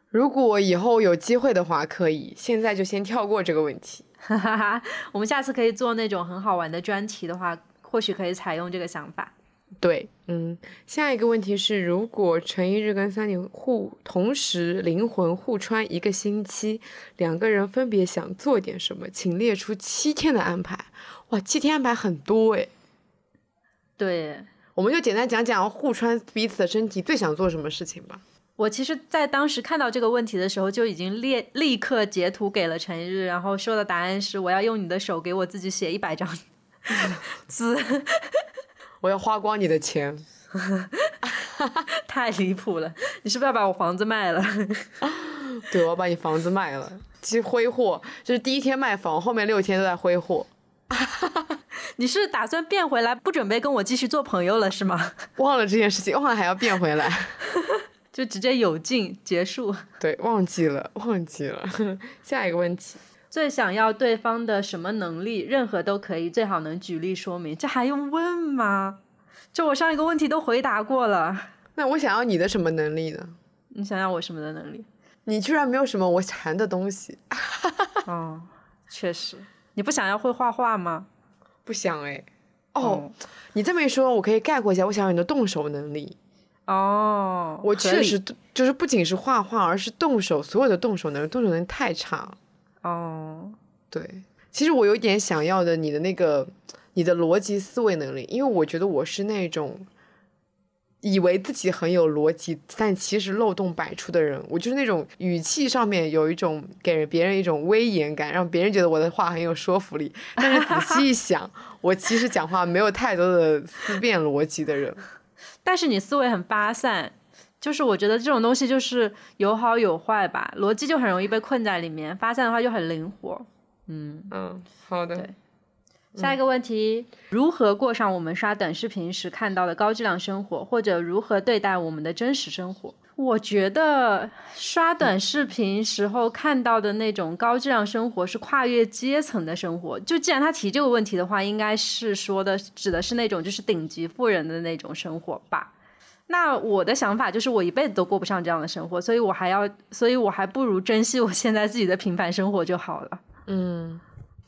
如果以后有机会的话，可以。现在就先跳过这个问题。哈哈哈，我们下次可以做那种很好玩的专题的话，或许可以采用这个想法。对，嗯，下一个问题是，如果陈一日跟三井互同时灵魂互穿一个星期，两个人分别想做点什么？请列出七天的安排。哇，七天安排很多诶。对，我们就简单讲讲互穿彼此的身体最想做什么事情吧。我其实，在当时看到这个问题的时候，就已经立立刻截图给了陈日，然后说的答案是：我要用你的手给我自己写一百张 字。我要花光你的钱，太离谱了！你是不是要把我房子卖了？对，我要把你房子卖了，去挥霍，就是第一天卖房，后面六天都在挥霍。你是打算变回来，不准备跟我继续做朋友了是吗？忘了这件事情，忘了还要变回来，就直接有劲结束。对，忘记了，忘记了。下一个问题。最想要对方的什么能力？任何都可以，最好能举例说明。这还用问吗？就我上一个问题都回答过了。那我想要你的什么能力呢？你想要我什么的能力？你居然没有什么我馋的东西。哦，确实。你不想要会画画吗？不想哎。哦，你这么一说，我可以概括一下，我想要你的动手能力。哦，我确实就是不仅是画画，而是动手，所有的动手能力，动手能力太差了。哦，对，其实我有点想要的你的那个你的逻辑思维能力，因为我觉得我是那种以为自己很有逻辑，但其实漏洞百出的人。我就是那种语气上面有一种给别人一种威严感，让别人觉得我的话很有说服力。但是仔细一想，我其实讲话没有太多的思辨逻辑的人。但是你思维很发散。就是我觉得这种东西就是有好有坏吧，逻辑就很容易被困在里面，发散的话就很灵活。嗯嗯，好的。对，下一个问题，如何过上我们刷短视频时看到的高质量生活，或者如何对待我们的真实生活？我觉得刷短视频时候看到的那种高质量生活是跨越阶层的生活。就既然他提这个问题的话，应该是说的指的是那种就是顶级富人的那种生活吧。那我的想法就是，我一辈子都过不上这样的生活，所以我还要，所以我还不如珍惜我现在自己的平凡生活就好了。嗯，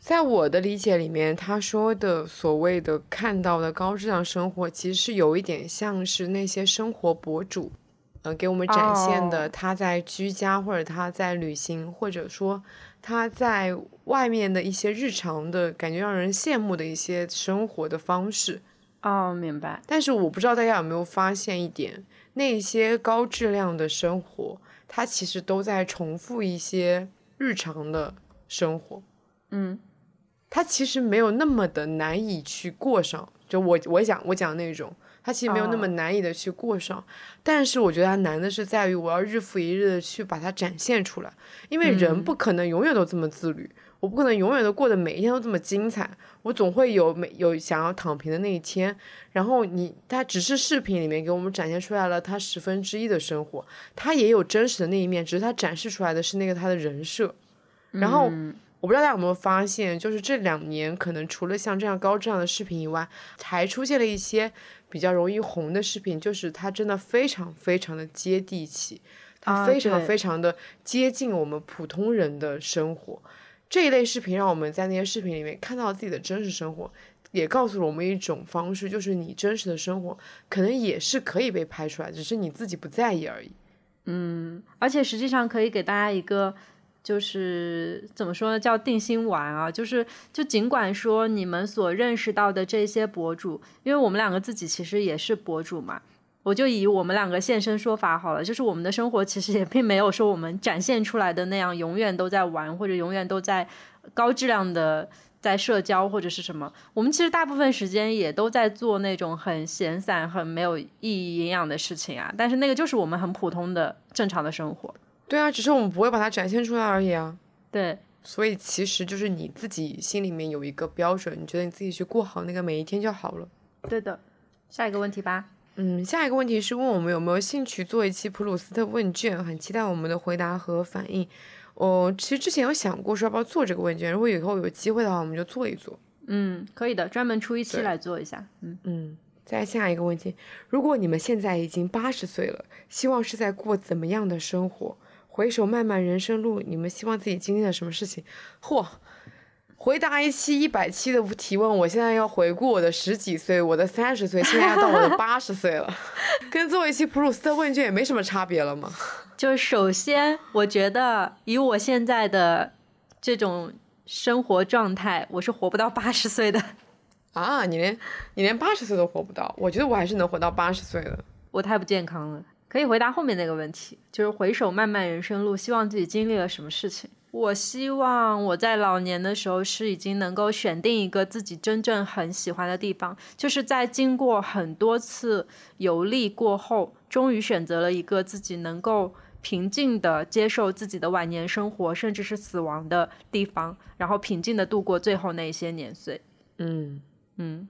在我的理解里面，他说的所谓的看到的高质量生活，其实是有一点像是那些生活博主，呃，给我们展现的他在居家或者他在旅行，或者说他在外面的一些日常的感觉让人羡慕的一些生活的方式。哦，明白。但是我不知道大家有没有发现一点，那些高质量的生活，它其实都在重复一些日常的生活。嗯，它其实没有那么的难以去过上。就我我讲我讲那种，它其实没有那么难以的去过上。但是我觉得它难的是在于，我要日复一日的去把它展现出来，因为人不可能永远都这么自律。我不可能永远都过得每一天都这么精彩，我总会有每有想要躺平的那一天。然后你他只是视频里面给我们展现出来了他十分之一的生活，他也有真实的那一面，只是他展示出来的是那个他的人设。然后我不知道大家有没有发现，就是这两年可能除了像这样高质量的视频以外，还出现了一些比较容易红的视频，就是它真的非常非常的接地气，它非常非常的接近我们普通人的生活。这一类视频让我们在那些视频里面看到自己的真实生活，也告诉了我们一种方式，就是你真实的生活可能也是可以被拍出来，只是你自己不在意而已。嗯，而且实际上可以给大家一个就是怎么说呢，叫定心丸啊，就是就尽管说你们所认识到的这些博主，因为我们两个自己其实也是博主嘛，我就以我们两个现身说法好了，就是我们的生活其实也并没有说我们展现出来的那样，永远都在玩或者永远都在高质量的在社交或者是什么，我们其实大部分时间也都在做那种很闲散、很没有意义、营养的事情啊，但是那个就是我们很普通的正常的生活。对啊，只是我们不会把它展现出来而已啊。对，所以其实就是你自己心里面有一个标准，你觉得你自己去过好那个每一天就好了。对的。下一个问题吧。嗯，下一个问题是问我们有没有兴趣做一期普鲁斯特问卷，很期待我们的回答和反应。我其实之前有想过说要不要做这个问卷，如果以后有机会的话，我们就做一做。嗯，可以的，专门出一期来做一下。嗯嗯。再下一个问题，如果你们现在已经八十岁了，希望是在过怎么样的生活？回首漫漫人生路，你们希望自己经历了什么事情？嚯，回答一期一百期的提问，我现在要回顾我的十几岁，我的三十岁，现在要到我的八十岁了，跟做一期普鲁斯特问卷也没什么差别了吗？就首先，我觉得以我现在的这种生活状态，我是活不到八十岁的。啊，你连你连八十岁都活不到？我觉得我还是能活到八十岁的。我太不健康了。可以回答后面那个问题，就是回首漫漫人生路，希望自己经历了什么事情。我希望我在老年的时候是已经能够选定一个自己真正很喜欢的地方，就是在经过很多次游历过后，终于选择了一个自己能够平静的接受自己的晚年生活，甚至是死亡的地方，然后平静的度过最后那些年岁。嗯嗯，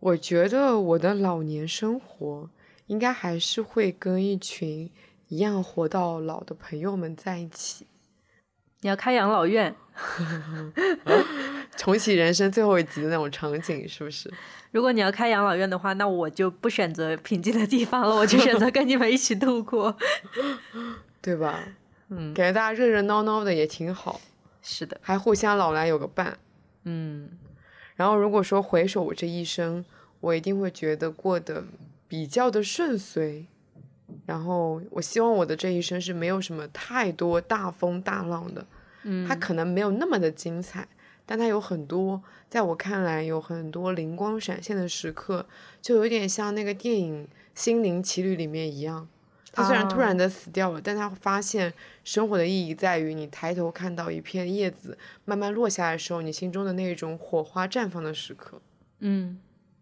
我觉得我的老年生活。应该还是会跟一群一样活到老的朋友们在一起。你要开养老院，重启人生最后一集的那种场景，是不是？如果你要开养老院的话，那我就不选择平静的地方了，我就选择跟你们一起度过，对吧？嗯，感觉大家热热闹闹的也挺好。是的，还互相老来有个伴。嗯，然后如果说回首我这一生，我一定会觉得过得。比较的顺遂，然后我希望我的这一生是没有什么太多大风大浪的，嗯，它可能没有那么的精彩，但它有很多，在我看来有很多灵光闪现的时刻，就有点像那个电影《心灵奇旅》里面一样，他虽然突然的死掉了，但他发现生活的意义在于你抬头看到一片叶子慢慢落下来的时候，你心中的那种火花绽放的时刻，嗯。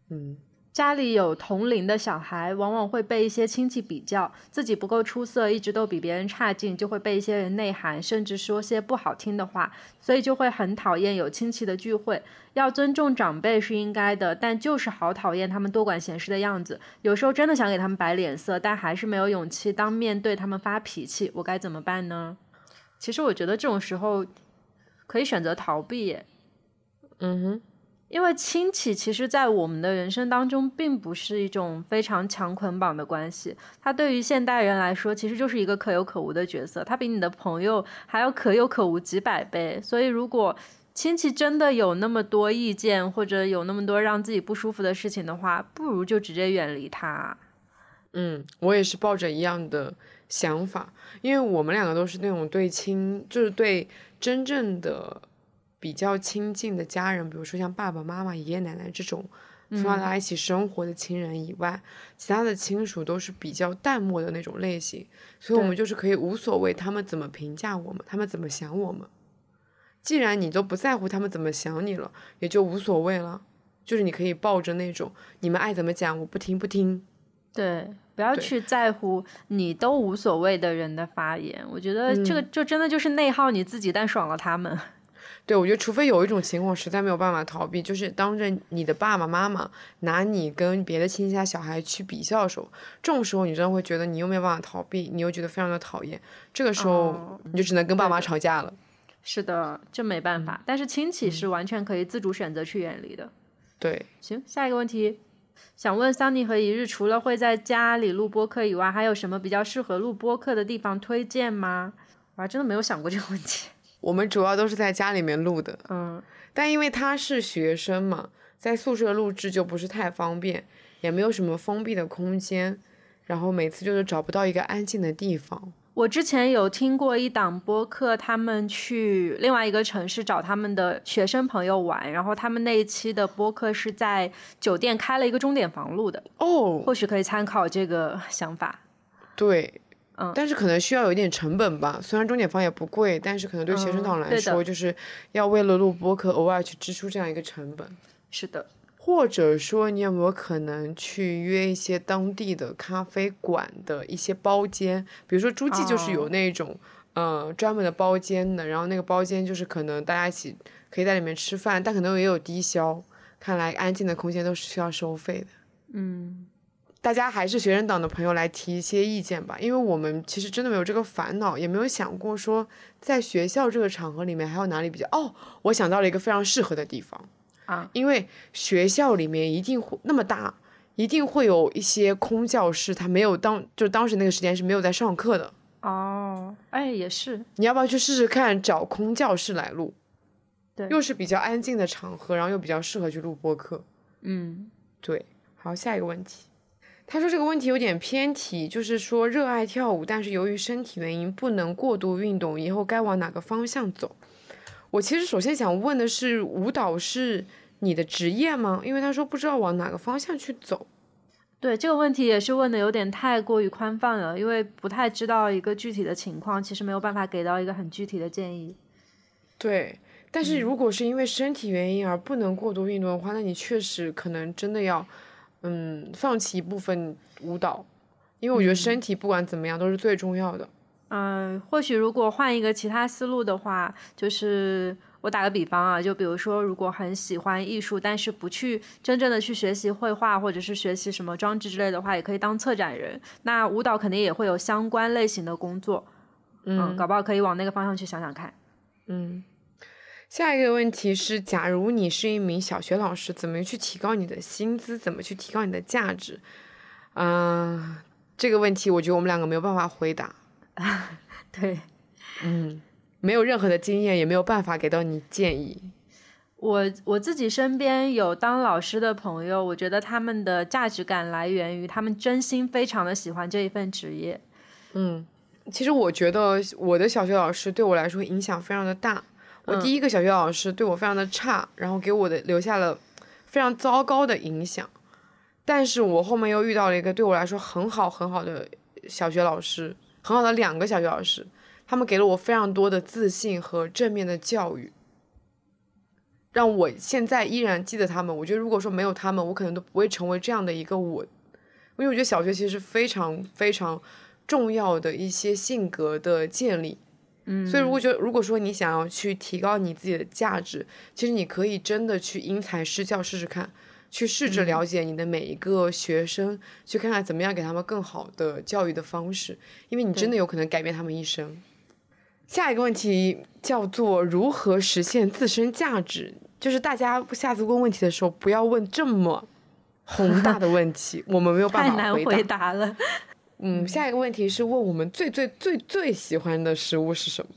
嗯。家里有同龄的小孩，往往会被一些亲戚比较，自己不够出色，一直都比别人差劲，就会被一些人内涵，甚至说些不好听的话，所以就会很讨厌有亲戚的聚会。要尊重长辈是应该的，但就是好讨厌他们多管闲事的样子。有时候真的想给他们摆脸色，但还是没有勇气当面对他们发脾气。我该怎么办呢？其实我觉得这种时候可以选择逃避。嗯哼。因为亲戚其实，在我们的人生当中，并不是一种非常强捆绑的关系。他对于现代人来说，其实就是一个可有可无的角色。他比你的朋友还要可有可无几百倍。所以，如果亲戚真的有那么多意见，或者有那么多让自己不舒服的事情的话，不如就直接远离他。嗯，我也是抱着一样的想法，因为我们两个都是那种对亲，就是对真正的。比较亲近的家人，比如说像爸爸妈妈、爷爷奶奶这种从小大家一起生活的亲人以外，其他的亲属都是比较淡漠的那种类型，所以我们就是可以无所谓他们怎么评价我们，他们怎么想我们。既然你都不在乎他们怎么想你了，也就无所谓了。就是你可以抱着那种你们爱怎么讲，我不听不听。对，不要去在乎你都无所谓的人的发言。我觉得这个就真的就是内耗你自己，但爽了他们。对，我觉得除非有一种情况实在没有办法逃避，就是当着你的爸爸妈妈拿你跟别的亲戚家小孩去比较的时候，这种时候你真的会觉得你又没有办法逃避，你又觉得非常的讨厌，这个时候你就只能跟爸妈吵架了。是的，这没办法。但是亲戚是完全可以自主选择去远离的。对，行，下一个问题，想问桑尼和一日，除了会在家里录播客以外，还有什么比较适合录播客的地方推荐吗？我还真的没有想过这个问题。我们主要都是在家里面录的，嗯，但因为他是学生嘛，在宿舍录制就不是太方便，也没有什么封闭的空间，然后每次就是找不到一个安静的地方。我之前有听过一档播客，他们去另外一个城市找他们的学生朋友玩，然后他们那一期的播客是在酒店开了一个钟点房录的，哦，或许可以参考这个想法。对，嗯但是可能需要有一点成本吧。虽然钟点房也不贵，但是可能对学生党来说，就是要为了录播客额外去支出这样一个成本。是的，或者说，你有没有可能去约一些当地的咖啡馆的一些包间？比如说诸暨就是有哦那种、呃专门的包间的，然后那个包间就是可能大家一起可以在里面吃饭，但可能也有低消。看来安静的空间都是需要收费的。嗯，大家还是学生党的朋友来提一些意见吧，因为我们其实真的没有这个烦恼，也没有想过说在学校这个场合里面还有哪里比较哦，我想到了一个非常适合的地方啊，因为学校里面一定会那么大，一定会有一些空教室，它没有当就当时那个时间是没有在上课的，哦，哎，也是，你要不要去试试看找空教室来录？对又是比较安静的场合，然后又比较适合去录播课。嗯，对，好，下一个问题。他说这个问题有点偏题，就是说热爱跳舞，但是由于身体原因不能过度运动，以后该往哪个方向走？我其实首先想问的是，舞蹈是你的职业吗？因为他说不知道往哪个方向去走。对这个问题也是问的有点太过于宽泛了，因为不太知道一个具体的情况，其实没有办法给到一个很具体的建议。对，但是如果是因为身体原因而不能过度运动的话，那你确实可能真的要，嗯，放弃一部分舞蹈，因为我觉得身体不管怎么样都是最重要的。嗯、或许如果换一个其他思路的话，就是我打个比方啊，就比如说，如果很喜欢艺术，但是不去真正的去学习绘画或者是学习什么装置之类的话，也可以当策展人。那舞蹈肯定也会有相关类型的工作，嗯，搞不好可以往那个方向去想想看。嗯，下一个问题是，假如你是一名小学老师，怎么去提高你的薪资？怎么去提高你的价值？嗯、这个问题我觉得我们两个没有办法回答，对嗯没有任何的经验，也没有办法给到你建议。我我自己身边有当老师的朋友，我觉得他们的价值感来源于他们真心非常的喜欢这一份职业。嗯，其实我觉得我的小学老师对我来说影响非常的大。我第一个小学老师对我非常的差，然后给我的留下了非常糟糕的影响。但是我后面又遇到了一个对我来说很好很好的小学老师，很好的两个小学老师，他们给了我非常多的自信和正面的教育，让我现在依然记得他们。我觉得如果说没有他们，我可能都不会成为这样的一个我，因为我觉得小学其实是非常非常重要的一些性格的建立。嗯，所以如果觉得如果说你想要去提高你自己的价值，其实你可以真的去因材施教试试看，去试着了解你的每一个学生，去看看怎么样给他们更好的教育的方式，因为你真的有可能改变他们一生。下一个问题叫做如何实现自身价值，就是大家下次问问题的时候不要问这么宏大的问题，我们没有办太难法。回答了。嗯，下一个问题是问我们最最最最喜欢的食物是什么？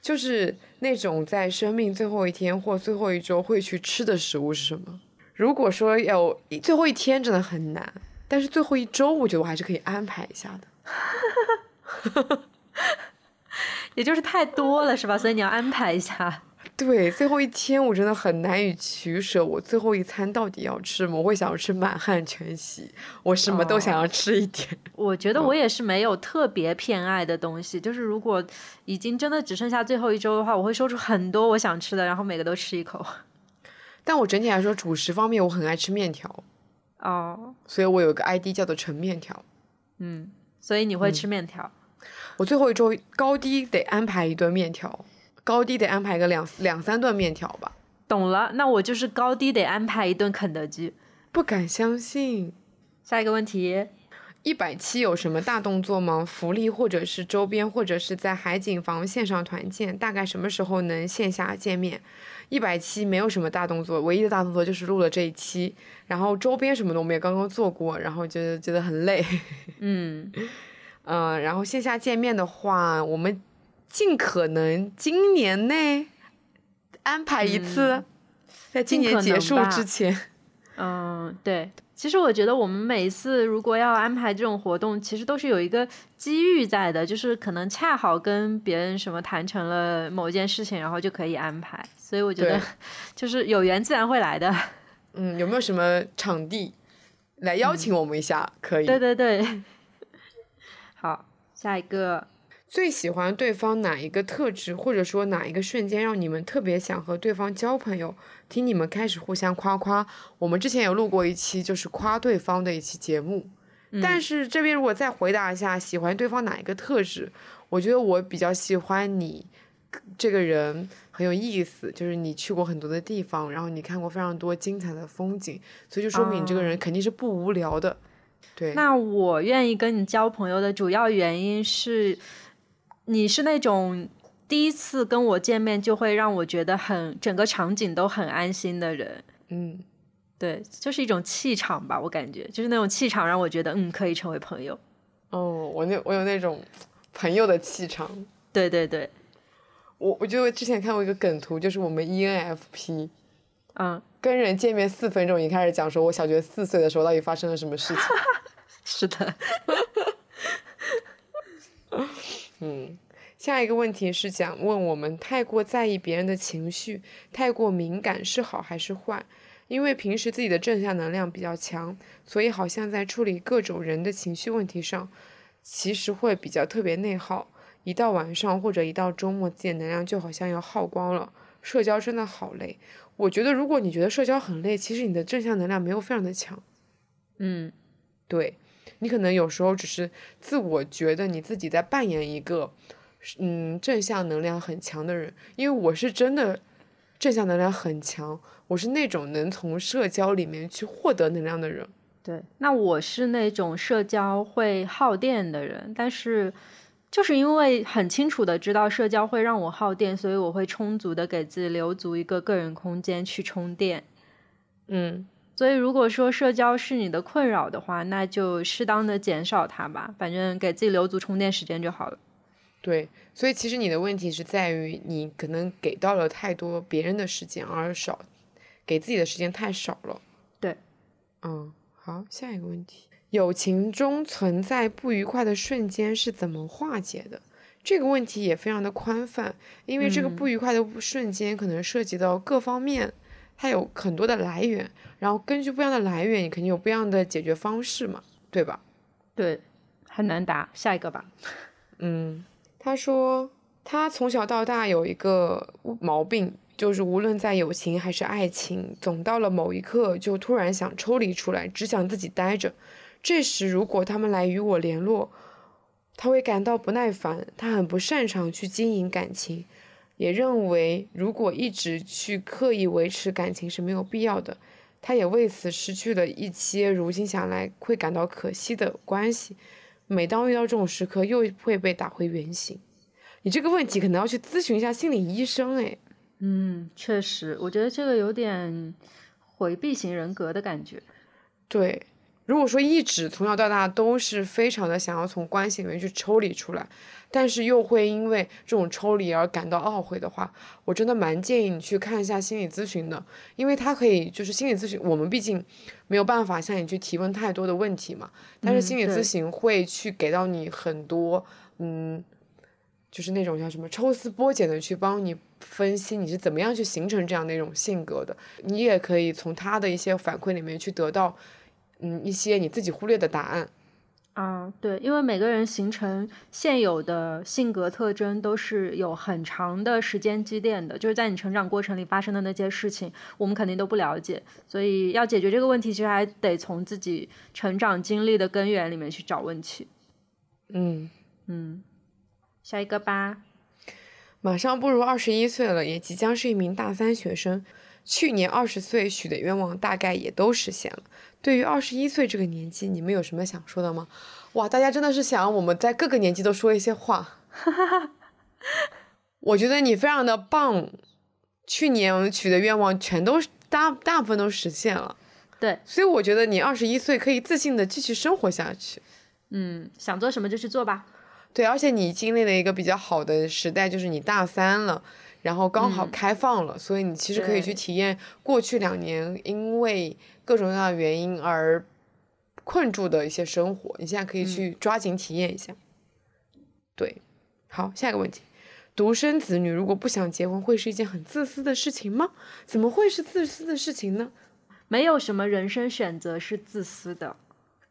就是那种在生命最后一天或最后一周会去吃的食物是什么？如果说有最后一天真的很难，但是最后一周我觉得我还是可以安排一下的。也就是太多了，是吧？所以你要安排一下。对，最后一天我真的很难以取舍，我最后一餐到底要吃什么？我会想要吃满汉全席，我什么都想要吃一点。我觉得我也是没有特别偏爱的东西，就是如果已经真的只剩下最后一周的话，我会说出很多我想吃的，然后每个都吃一口。但我整体来说，主食方面我很爱吃面条，哦，所以我有个 ID 叫做陈面条。嗯，所以你会吃面条。我最后一周高低得安排一顿面条，高低得安排个两两三顿面条吧。懂了，那我就是高低得安排一顿肯德基。不敢相信，下一个问题，一百期有什么大动作吗？福利或者是周边，或者是在海景房线上团建，大概什么时候能线下见面？一百期没有什么大动作，唯一的大动作就是录了这一期，然后周边什么的我们也刚刚做过，然后觉得觉得很累。嗯，嗯，然后线下见面的话，我们尽可能今年内安排一次，在今年结束之前。嗯，对，其实我觉得我们每一次如果要安排这种活动，其实都是有一个机遇在的，就是可能恰好跟别人什么谈成了某一件事情，然后就可以安排。所以我觉得 就是有缘自然会来的。嗯，有没有什么场地来邀请我们一下？可以。对对对。好，下一个，最喜欢对方哪一个特质，或者说哪一个瞬间让你们特别想和对方交朋友？听你们开始互相夸夸。我们之前有录过一期，就是夸对方的一期节目。但是这边如果再回答一下，喜欢对方哪一个特质？我觉得我比较喜欢你这个人很有意思，就是你去过很多的地方，然后你看过非常多精彩的风景，所以就说明你这个人肯定是不无聊的。对，那我愿意跟你交朋友的主要原因是，你是那种第一次跟我见面就会让我觉得很整个场景都很安心的人。嗯，对，就是一种气场吧，我感觉就是那种气场让我觉得嗯可以成为朋友。哦，我那我有那种朋友的气场。对对对，我我就之前看过一个梗图，就是我们 E ENFP 嗯，跟人见面四分钟，已经开始讲说我小学四岁的时候到底发生了什么事情。是的，嗯，下一个问题是想问我们太过在意别人的情绪，太过敏感是好还是坏？因为平时自己的正向能量比较强，所以好像在处理各种人的情绪问题上，其实会比较特别内耗。一到晚上或者一到周末，自己的能量就好像要耗光了。社交真的好累。我觉得如果你觉得社交很累，其实你的正向能量没有非常的强。嗯对你可能有时候只是自我觉得你自己在扮演一个，嗯，正向能量很强的人，因为我是真的正向能量很强，我是那种能从社交里面去获得能量的人。对，那我是那种社交会耗电的人，但是就是因为很清楚的知道社交会让我耗电，所以我会充足的给自己留足一个个人空间去充电。嗯，所以如果说社交是你的困扰的话，那就适当的减少它吧，反正给自己留足充电时间就好了。对，所以其实你的问题是在于你可能给到了太多别人的时间，而少给自己的时间太少了。对，嗯，好，下一个问题，友情中存在不愉快的瞬间是怎么化解的？这个问题也非常的宽泛，因为这个不愉快的瞬间可能涉及到各方面，它有很多的来源，然后根据不一样的来源，你肯定有不一样的解决方式嘛，对吧？对，很难答。下一个吧。嗯，他说他从小到大有一个毛病，就是无论在友情还是爱情，总到了某一刻就突然想抽离出来，只想自己待着。这时如果他们来与我联络，他会感到不耐烦，他很不擅长去经营感情，也认为如果一直去刻意维持感情是没有必要的。他也为此失去了一些如今想来会感到可惜的关系。每当遇到这种时刻，又会被打回原形。你这个问题可能要去咨询一下心理医生，哎，嗯，确实，我觉得这个有点回避型人格的感觉。对。如果说一直从小到大都是非常的想要从关系里面去抽离出来，但是又会因为这种抽离而感到懊悔的话，我真的蛮建议你去看一下心理咨询的，因为他可以就是心理咨询，我们毕竟没有办法向你去提问太多的问题嘛，但是心理咨询会去给到你很多，嗯，就是那种叫什么抽丝剥茧的去帮你分析你是怎么样去形成这样的一种性格的，你也可以从他的一些反馈里面去得到。嗯，一些你自己忽略的答案。啊，对，因为每个人形成现有的性格特征都是有很长的时间积淀的，就是在你成长过程里发生的那些事情，我们肯定都不了解，所以要解决这个问题，其实还得从自己成长经历的根源里面去找问题。嗯嗯，下一个吧。马上步入二十一岁了，也即将是一名大三学生。去年二十岁许的愿望大概也都实现了。对于二十一岁这个年纪，你们有什么想说的吗？哇，大家真的是想我们在各个年纪都说一些话。我觉得你非常的棒，去年许的愿望全都大大部分都实现了。对，所以我觉得你二十一岁可以自信的继续生活下去。嗯，想做什么就去做吧。对，而且你经历了一个比较好的时代，就是你大三了。然后刚好嗯开放了，所以你其实可以去体验过去两年因为各种各样的原因而困住的一些生活，你现在可以去抓紧体验一下。对，好，下一个问题。独生子女如果不想结婚，会是一件很自私的事情吗？怎么会是自私的事情呢？没有什么人生选择是自私的。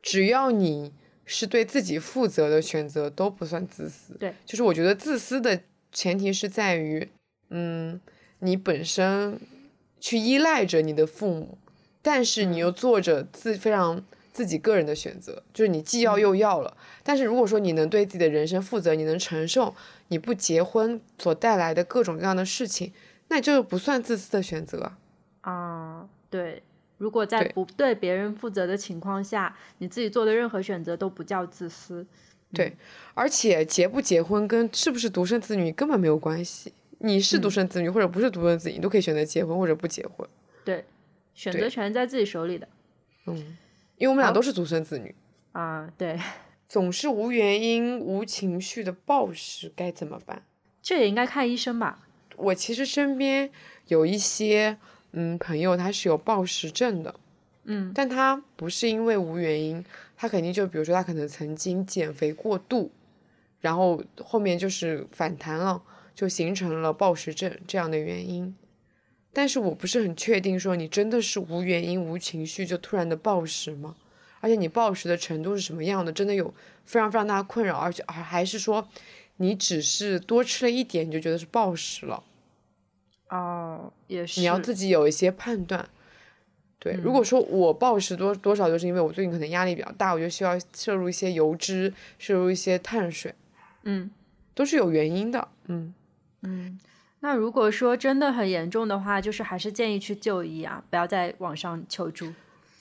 只要你是对自己负责的选择，都不算自私。对，就是我觉得自私的前提是在于，嗯，你本身去依赖着你的父母，但是你又做着自非常自己个人的选择，就是你既要又要了。但是如果说你能对自己的人生负责，你能承受你不结婚所带来的各种各样的事情，那这就不算自私的选择啊。啊、对。如果在不对别人负责的情况下，你自己做的任何选择都不叫自私。对，而且结不结婚跟是不是独生子女根本没有关系。你是独生子女或者不是独生子女，你都可以选择结婚或者不结婚。对，选择权在自己手里的。嗯，因为我们俩都是独生子女，啊、对，总是无原因、无情绪的暴食该怎么办？这也应该看医生吧。我其实身边有一些嗯朋友，他是有暴食症的，嗯但他不是因为无原因，他肯定就比如说他可能曾经减肥过度，然后后面就是反弹了，就形成了暴食症这样的原因。但是我不是很确定，说你真的是无原因、无情绪就突然的暴食吗？而且你暴食的程度是什么样的？真的有非常非常大的困扰，而且还还是说你只是多吃了一点你就觉得是暴食了？哦，也是。你要自己有一些判断。对，如果说我暴食多多少，就是因为我最近可能压力比较大，我就需要摄入一些油脂，摄入一些碳水，嗯都是有原因的。嗯，嗯。那如果说真的很严重的话，就是还是建议去就医啊，不要在网上求助。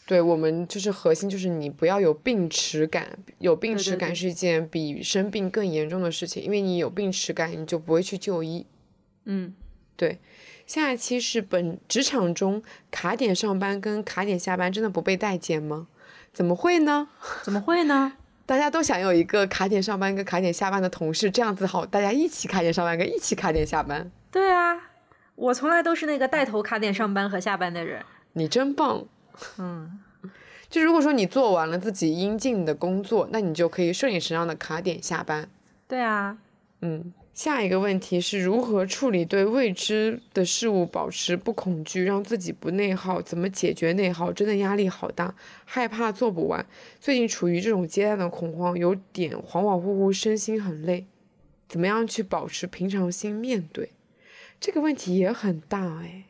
对我们就是核心就是你不要有病耻感，有病耻感是一件比生病更严重的事情，因为你有病耻感，你就不会去就医。嗯，对，下一期是本职场中卡点上班跟卡点下班真的不被待见吗？怎么会呢？怎么会呢？大家都想有一个卡点上班跟卡点下班的同事，这样子好，大家一起卡点上班跟一起卡点下班。对啊，我从来都是那个带头卡点上班和下班的人。你真棒！嗯，就如果说你做完了自己应尽的工作，那你就可以顺理成章的卡点下班。对啊，嗯，下一个问题是如何处理对未知的事物保持不恐惧，让自己不内耗？怎么解决内耗？真的压力好大，害怕做不完。最近处于这种阶段的恐慌，有点恍恍惚惚，身心很累。怎么样去保持平常心面对？这个问题也很大哎。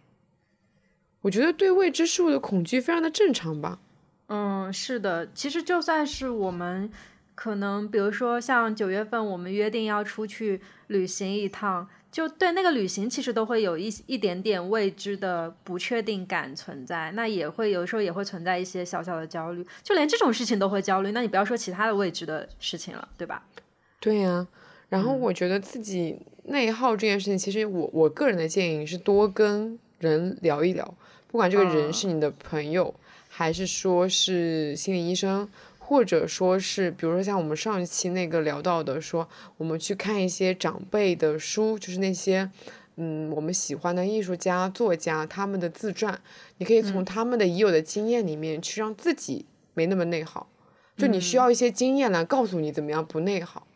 我觉得对未知事物的恐惧非常的正常吧。嗯，是的，其实就算是我们可能，比如说像九月份我们约定要出去旅行一趟，就对那个旅行其实都会有一一点点未知的不确定感存在，那也会有时候也会存在一些小小的焦虑，就连这种事情都会焦虑，那你不要说其他的未知的事情了，对吧？对呀、然后我觉得自己内耗这件事情，其实我我个人的建议是多跟人聊一聊，不管这个人嗯是你的朋友，还是说是心理医生，或者说是比如说像我们上一期那个聊到的，说我们去看一些长辈的书，就是那些。嗯，我们喜欢的艺术家、作家他们的自传，你可以从他们的已有的经验里面去让自己没那么内耗。就你需要一些经验来告诉你怎么样不内耗。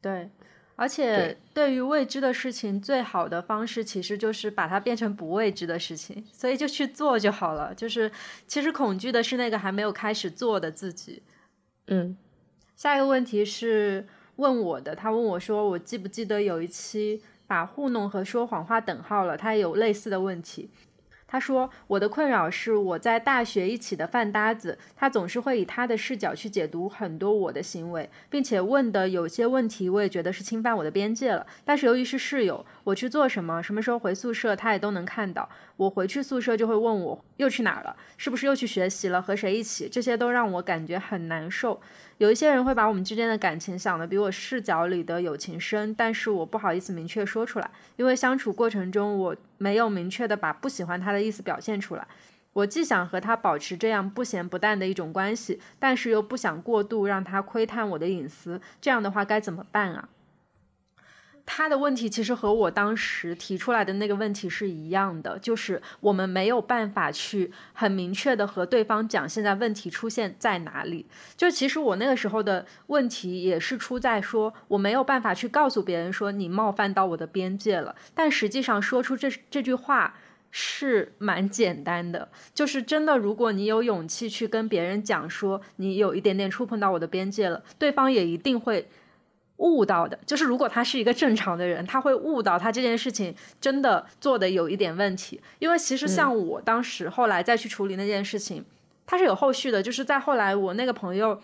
对，而且对于未知的事情，最好的方式其实就是把它变成不未知的事情，所以就去做就好了。就是其实恐惧的是那个还没有开始做的自己。嗯下一个问题是问我的，他问我说，我记不记得有一期把糊弄和说谎画等号了？他有类似的问题。他说：“我的困扰是我在大学一起的饭搭子，他总是会以他的视角去解读很多我的行为，并且问的有些问题，我也觉得是侵犯我的边界了。但是由于是室友，我去做什么，什么时候回宿舍，他也都能看到。我回去宿舍就会问我又去哪儿了，是不是又去学习了，和谁一起，这些都让我感觉很难受。有一些人会把我们之间的感情想得比我视角里的友情深，但是我不好意思明确说出来，因为相处过程中我没有明确的把不喜欢他的意思表现出来。我既想和他保持这样不咸不淡的一种关系，但是又不想过度让他窥探我的隐私，这样的话该怎么办啊？他的问题其实和我当时提出来的那个问题是一样的，就是我们没有办法去很明确的和对方讲现在问题出现在哪里。就其实我那个时候的问题也是出在说我没有办法去告诉别人说你冒犯到我的边界了，但实际上说出这这句话是蛮简单的，就是真的，如果你有勇气去跟别人讲说你有一点点触碰到我的边界了，对方也一定会。悟到的，就是如果他是一个正常的人，他会悟到他这件事情真的做的有一点问题。因为其实像我当时后来再去处理那件事情，他是有后续的，就是在后来我那个朋友。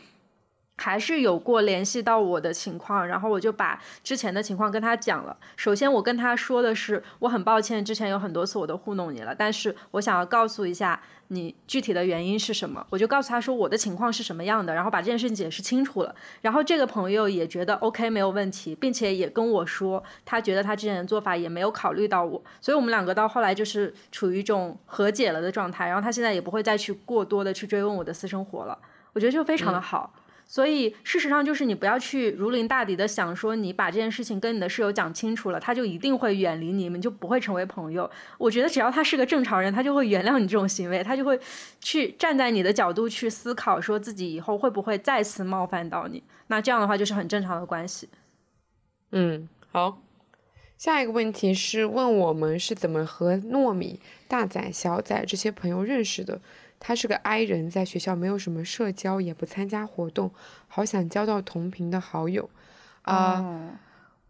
还是有过联系到我的情况，然后我就把之前的情况跟他讲了。首先，我跟他说的是，我很抱歉，之前有很多次我都糊弄你了，但是我想要告诉一下你具体的原因是什么。我就告诉他说我的情况是什么样的，然后把这件事情解释清楚了。然后这个朋友也觉得 OK 没有问题，并且也跟我说，他觉得他之前的做法也没有考虑到我，所以我们两个到后来就是处于一种和解了的状态。然后他现在也不会再去过多的去追问我的私生活了，我觉得就非常的好。所以事实上就是你不要去如临大敌的想说你把这件事情跟你的室友讲清楚了，他就一定会远离你们，就不会成为朋友。我觉得只要他是个正常人，他就会原谅你这种行为，他就会去站在你的角度去思考，说自己以后会不会再次冒犯到你。那这样的话就是很正常的关系。嗯，好。下一个问题是问我们是怎么和糯米、大仔、小仔这些朋友认识的。他是个 I 人，在学校没有什么社交，也不参加活动，好想交到同频的好友。啊，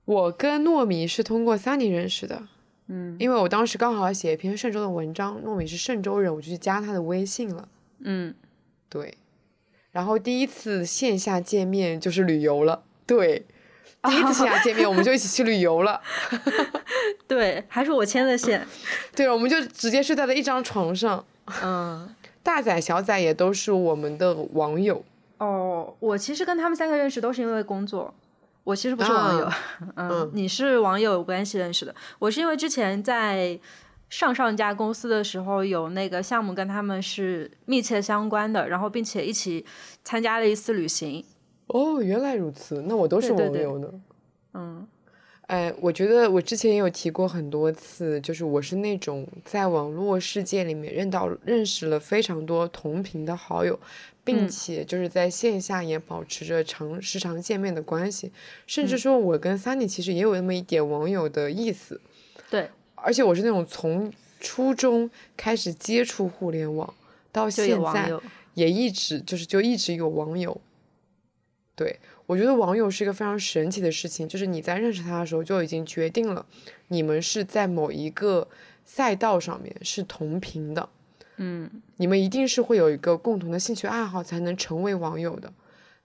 我跟糯米是通过 Sunny 认识的。嗯，因为我当时刚好写一篇嵊州的文章，糯米是嵊州人，我就去加他的微信了。嗯，对。然后第一次线下见面就是旅游了。对，第一次线下见面我们就一起去旅游了。对，还是我牵的线。对，我们就直接睡在了一张床上。嗯。大仔、小仔也都是我们的网友哦。我其实跟他们三个认识都是因为工作，我其实不是网友。嗯，你是网友关系认识的，我是因为之前在上上家公司的时候有那个项目跟他们是密切相关的，然后并且一起参加了一次旅行。哦，原来如此，那我都是网友呢。嗯。哎，我觉得我之前也有提过很多次，就是我是那种在网络世界里面认到认识了非常多同频的好友，并且就是在线下也保持着常时常见面的关系，甚至说我跟 Sunny 其实也有那么一点网友的意思。对，而且我是那种从初中开始接触互联网到现在，也一直就是就一直有网友。对。我觉得网友是一个非常神奇的事情，就是你在认识他的时候就已经决定了，你们是在某一个赛道上面是同频的，嗯，你们一定是会有一个共同的兴趣爱好才能成为网友的，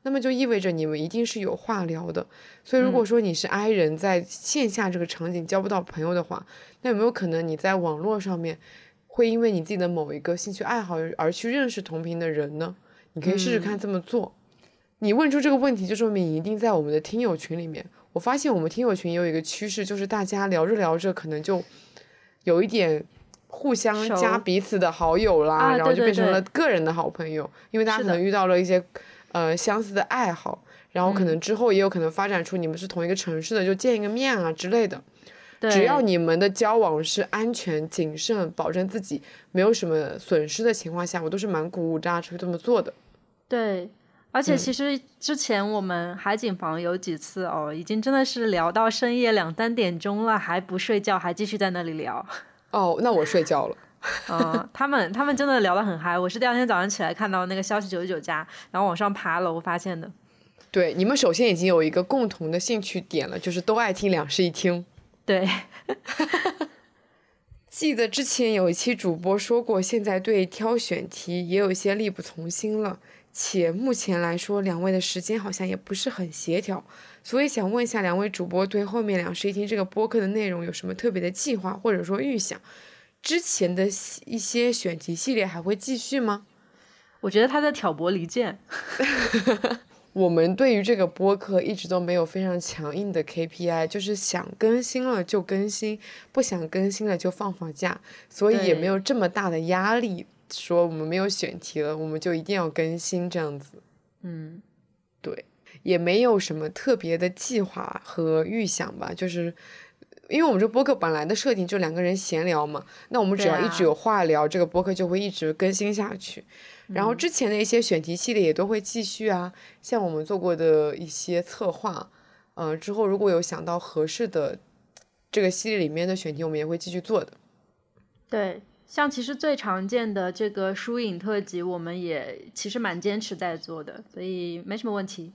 那么就意味着你们一定是有话聊的。所以如果说你是 I 人，在线下这个场景交不到朋友的话，那有没有可能你在网络上面会因为你自己的某一个兴趣爱好而去认识同频的人呢？你可以试试看这么做。你问出这个问题，就说明一定在我们的听友群里面。我发现我们听友群有一个趋势，就是大家聊着聊着，可能就有一点互相加彼此的好友啦，然后就变成了个人的好朋友。因为大家可能遇到了一些呃相似的爱好，然后可能之后也有可能发展出你们是同一个城市的，就见一个面啊之类的。只要你们的交往是安全、谨慎，保证自己没有什么损失的情况下，我都是蛮鼓舞大家去这么做的。对。而且其实之前我们海景房有几次哦，已经真的是聊到深夜两三点钟了，还不睡觉，还继续在那里聊。哦，那我睡觉了。嗯，他们他们真的聊得很嗨。我是第二天早上起来看到那个消息九十九加，然后往上爬楼发现的。对，你们首先已经有一个共同的兴趣点了，就是都爱听两室一厅。对。记得之前有一期主播说过，现在对挑选题也有一些力不从心了。且目前来说，两位的时间好像也不是很协调，所以想问一下两位主播，对后面两室一厅这个播客的内容有什么特别的计划，或者说预想？之前的一些选题系列还会继续吗？我觉得他在挑拨离间。我们对于这个播客一直都没有非常强硬的 KPI，就是想更新了就更新，不想更新了就放放假，所以也没有这么大的压力。说我们没有选题了，我们就一定要更新这样子。嗯，对。也没有什么特别的计划和预想吧，就是因为我们这播客本来的设定就两个人闲聊嘛，那我们只要一直有话聊，这个播客就会一直更新下去。然后之前的一些选题系列也都会继续啊，像我们做过的一些策划，嗯，之后如果有想到合适的这个系列里面的选题，我们也会继续做的。对，像其实最常见的这个疏影特辑，我们也其实蛮坚持在做的，所以没什么问题。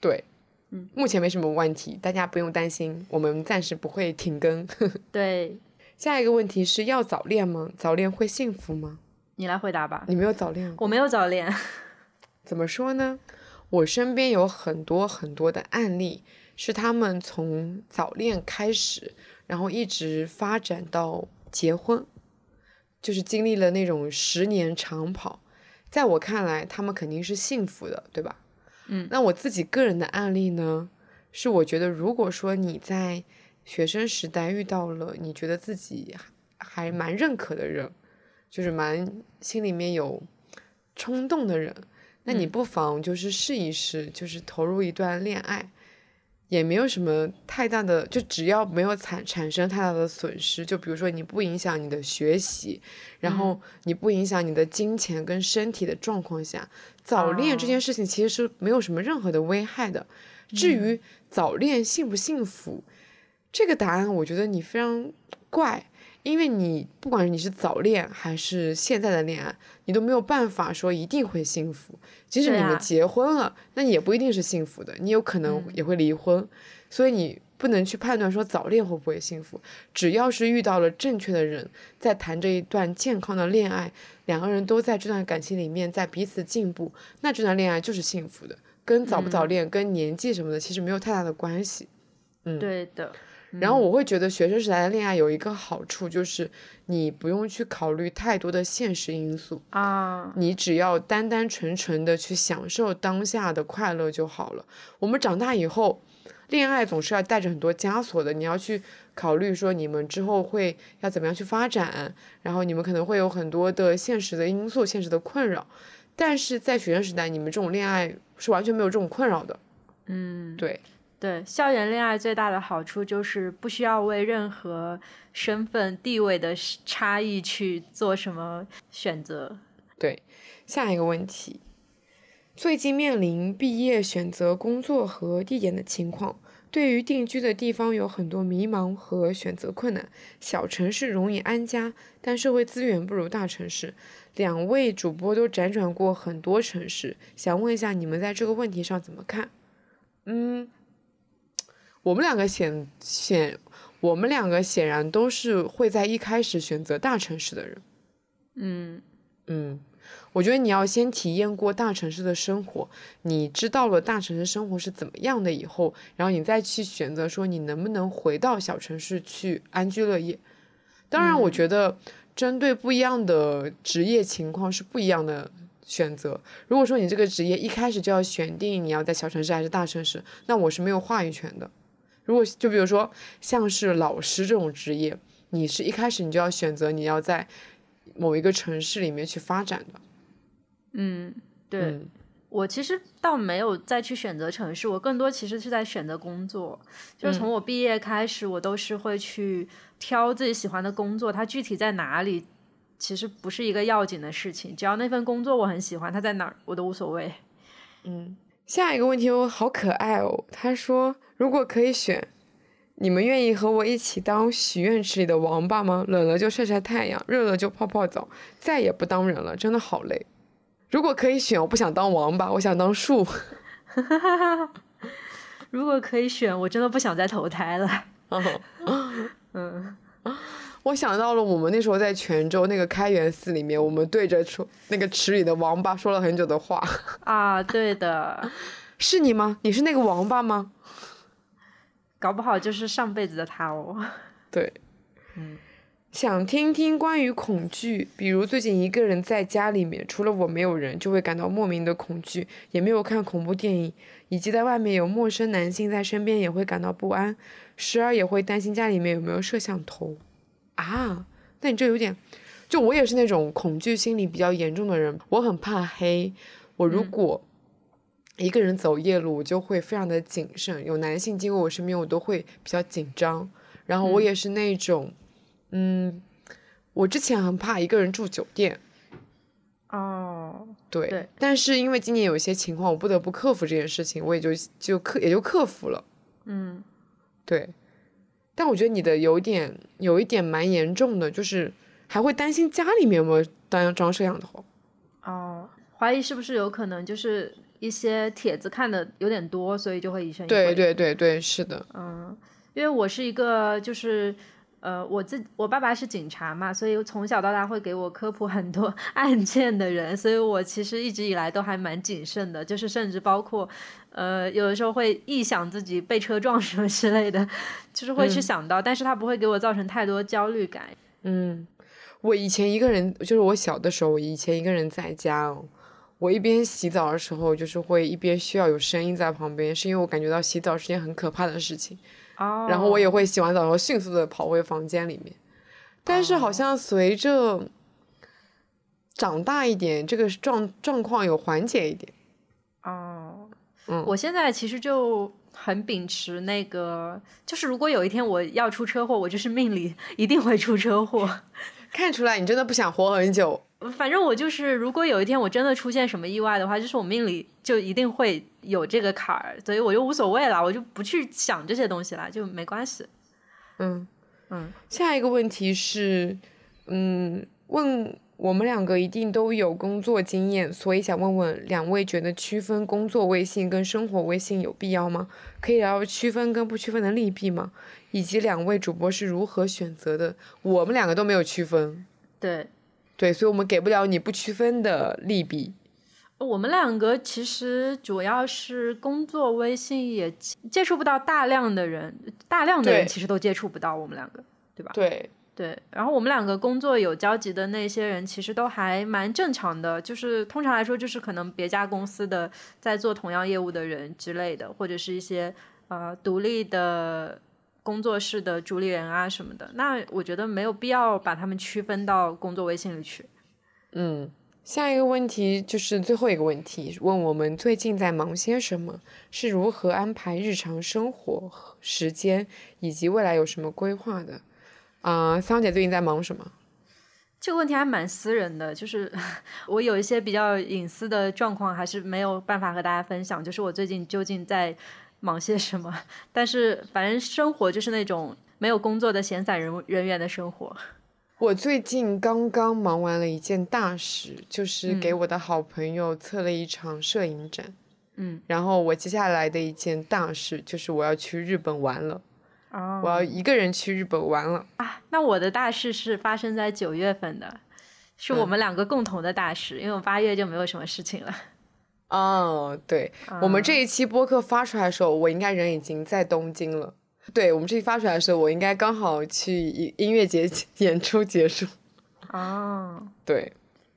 对，嗯，目前没什么问题，大家不用担心，我们暂时不会停更。对，下一个问题是要早恋吗？早恋会幸福吗？你来回答吧。你没有早恋？我没有早恋。怎么说呢？我身边有很多很多的案例，是他们从早恋开始，然后一直发展到结婚，就是经历了那种十年长跑。在我看来，他们肯定是幸福的，对吧？嗯。那我自己个人的案例呢，是我觉得，如果说你在学生时代遇到了你觉得自己还蛮认可的人。就是蛮心里面有冲动的人，那你不妨就是试一试，就是投入一段恋爱，也没有什么太大的，就只要没有产产生太大的损失，就比如说你不影响你的学习，然后你不影响你的金钱跟身体的状况下，早恋这件事情其实是没有什么任何的危害的。至于早恋幸不幸福，这个答案我觉得你非常怪。因为你不管你是早恋还是现在的恋爱，你都没有办法说一定会幸福。即使你们结婚了，那也不一定是幸福的，你有可能也会离婚。所以你不能去判断说早恋会不会幸福。只要是遇到了正确的人，在谈这一段健康的恋爱，两个人都在这段感情里面在彼此进步，那这段恋爱就是幸福的。跟早不早恋、跟年纪什么的其实没有太大的关系。嗯，对的。然后我会觉得学生时代的恋爱有一个好处，就是你不用去考虑太多的现实因素啊，你只要单单纯纯的去享受当下的快乐就好了。我们长大以后，恋爱总是要带着很多枷锁的，你要去考虑说你们之后会要怎么样去发展，然后你们可能会有很多的现实的因素、现实的困扰。但是在学生时代，你们这种恋爱是完全没有这种困扰的。嗯，对。对，校园恋爱最大的好处就是不需要为任何身份地位的差异去做什么选择。对，下一个问题，最近面临毕业、选择工作和地点的情况，对于定居的地方有很多迷茫和选择困难。小城市容易安家，但社会资源不如大城市。两位主播都辗转过很多城市，想问一下你们在这个问题上怎么看？嗯。我们两个显显，我们两个显然都是会在一开始选择大城市的人。嗯嗯，我觉得你要先体验过大城市的生活，你知道了大城市生活是怎么样的以后，然后你再去选择说你能不能回到小城市去安居乐业。当然，我觉得针对不一样的职业情况是不一样的选择。如果说你这个职业一开始就要选定你要在小城市还是大城市，那我是没有话语权的。如果就比如说像是老师这种职业，你是一开始你就要选择你要在某一个城市里面去发展的。嗯，对，我其实倒没有再去选择城市，我更多其实是在选择工作。就是从我毕业开始，我都是会去挑自己喜欢的工作，它具体在哪里其实不是一个要紧的事情，只要那份工作我很喜欢，它在哪儿我都无所谓。嗯。下一个问题我好可爱哦。他说：“如果可以选，你们愿意和我一起当许愿池里的王八吗？冷了就晒晒太阳，热了就泡泡澡，再也不当人了，真的好累。如果可以选，我不想当王八，我想当树。如果可以选，我真的不想再投胎了。嗯。”我想到了我们那时候在泉州那个开元寺里面，我们对着那个池里的王八说了很久的话。啊，对的，是你吗？你是那个王八吗？搞不好就是上辈子的他哦。对，嗯，想听听关于恐惧，比如最近一个人在家里面，除了我没有人，就会感到莫名的恐惧，也没有看恐怖电影，以及在外面有陌生男性在身边也会感到不安，时而也会担心家里面有没有摄像头。啊，那你这有点，就我也是那种恐惧心理比较严重的人，我很怕黑。我如果一个人走夜路，我就会非常的谨慎。有男性经过我身边，我都会比较紧张。然后我也是那种，嗯，我之前很怕一个人住酒店。哦，对，对但是因为今年有一些情况，我不得不克服这件事情，我也就就克也就克服了。嗯，对，但我觉得你的有点有一点蛮严重的，就是还会担心家里面有没有当装摄像头。哦，怀疑是不是有可能就是一些帖子看的有点多，所以就会疑神疑鬼。对对对对，是的。嗯，因为我是一个就是。呃，我自我爸爸是警察嘛，所以从小到大会给我科普很多 案件的人，所以我其实一直以来都还蛮谨慎的，就是甚至包括，呃，有的时候会臆想自己被车撞什么之类的，就是会去想到，但是他不会给我造成太多焦虑感。嗯，我以前一个人，就是我小的时候，我以前一个人在家哦，我一边洗澡的时候，就是会一边需要有声音在旁边，是因为我感觉到洗澡是件很可怕的事情。哦，然后我也会洗完澡然后迅速的跑回房间里面，但是好像随着长大一点，这个状状况有缓解一点。哦，嗯，我现在其实就很秉持那个，就是如果有一天我要出车祸，我就是命里一定会出车祸。看出来你真的不想活很久。反正我就是，如果有一天我真的出现什么意外的话，就是我命里就一定会有这个坎儿，所以我就无所谓了，我就不去想这些东西了，就没关系。嗯嗯，下一个问题是，嗯，问我们两个一定都有工作经验，所以想问问两位，觉得区分工作微信跟生活微信有必要吗？可以聊聊区分跟不区分的利弊吗？以及两位主播是如何选择的？我们两个都没有区分。对，对，所以我们给不了你不区分的利弊。我们两个其实主要是工作微信也接触不到大量的人，大量的人其实都接触不到我们两个，对吧？对，对，然后我们两个工作有交集的那些人，其实都还蛮正常的，就是通常来说，就是可能别家公司的在做同样业务的人之类的，或者是一些呃独立的工作室的主理人啊什么的。那我觉得没有必要把他们区分到工作微信里去。嗯。下一个问题就是最后一个问题，问我们最近在忙些什么，是如何安排日常生活时间，以及未来有什么规划的？啊、呃，桑姐最近在忙什么？这个问题还蛮私人的，就是 我有一些比较隐私的状况，还是没有办法和大家分享。就是我最近究竟在忙些什么？但是反正生活就是那种没有工作的闲散人人员的生活。我最近刚刚忙完了一件大事，就是给我的好朋友策了一场摄影展。嗯，然后我接下来的一件大事就是我要去日本玩了。哦，我要一个人去日本玩了啊！那我的大事是发生在九月份的，是我们两个共同的大事，嗯、因为我八月就没有什么事情了。哦，对，啊、我们这一期播客发出来的时候，我应该人已经在东京了。对我们这期发出来的时候，我应该刚好去音乐节演出结束。哦，对，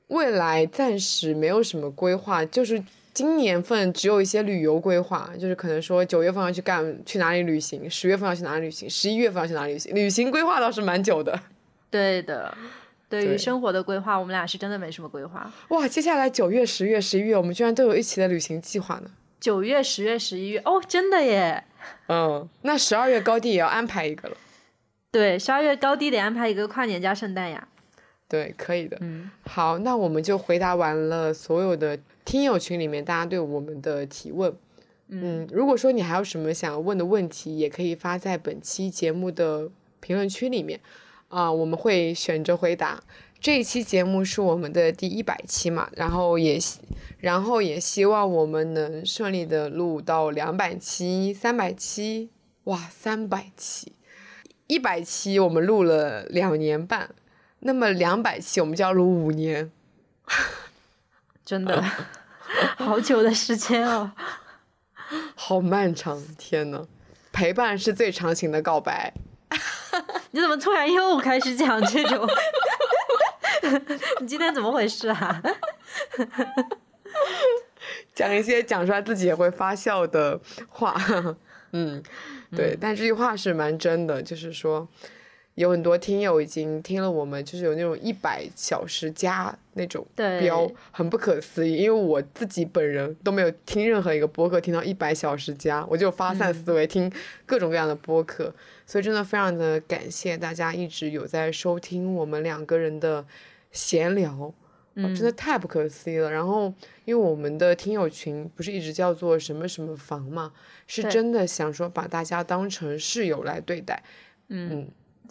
未来暂时没有什么规划，就是今年份只有一些旅游规划，就是可能说九月份要去干去哪里旅行，十月份要去哪里旅行，十一月份要去哪里旅行。旅行规划倒是蛮久的。对的，对于生活的规划，我们俩是真的没什么规划。哇，接下来九月、十月、十一月，我们居然都有一起的旅行计划呢。九月、十月、十一月，哦，真的耶！嗯，那十二月高低也要安排一个了。对，十二月高低得安排一个跨年加圣诞呀。对，可以的。嗯，好，那我们就回答完了所有的听友群里面大家对我们的提问。嗯，如果说你还有什么想要问的问题，也可以发在本期节目的评论区里面，啊、呃，我们会选择回答。这一期节目是我们的第一百期嘛，然后也，然后也希望我们能顺利的录到两百期、三百期，哇，三百期，一百期我们录了两年半，那么两百期我们就要录五年，真的，好久的时间哦，好漫长，天呐，陪伴是最长情的告白。你怎么突然又开始讲这种？你今天怎么回事啊？讲一些讲出来自己也会发笑的话，嗯，对，但这句话是蛮真的，就是说，有很多听友已经听了我们，就是有那种一百小时加那种对标，很不可思议。因为我自己本人都没有听任何一个播客听到一百小时加，我就发散思维听各种各样的播客，所以真的非常的感谢大家一直有在收听我们两个人的闲聊。哦真的太不可思议了。然后，因为我们的听友群不是一直叫做什么什么房嘛，是真的想说把大家当成室友来对待。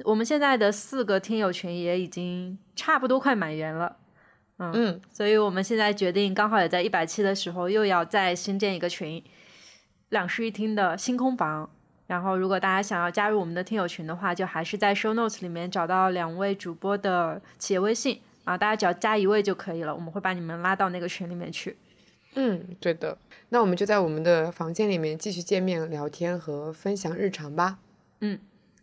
我们现在的四个听友群也已经差不多快满员了。嗯，所以我们现在决定，刚好也在一百期的时候，又要再新建一个群，两室一厅的星空房。然后，如果大家想要加入我们的听友群的话，就还是在 show notes 里面找到两位主播的企业微信啊，大家只要加一位就可以了，我们会把你们拉到那个群里面去。嗯，对的。那我们就在我们的房间里面继续见面聊天和分享日常吧。嗯，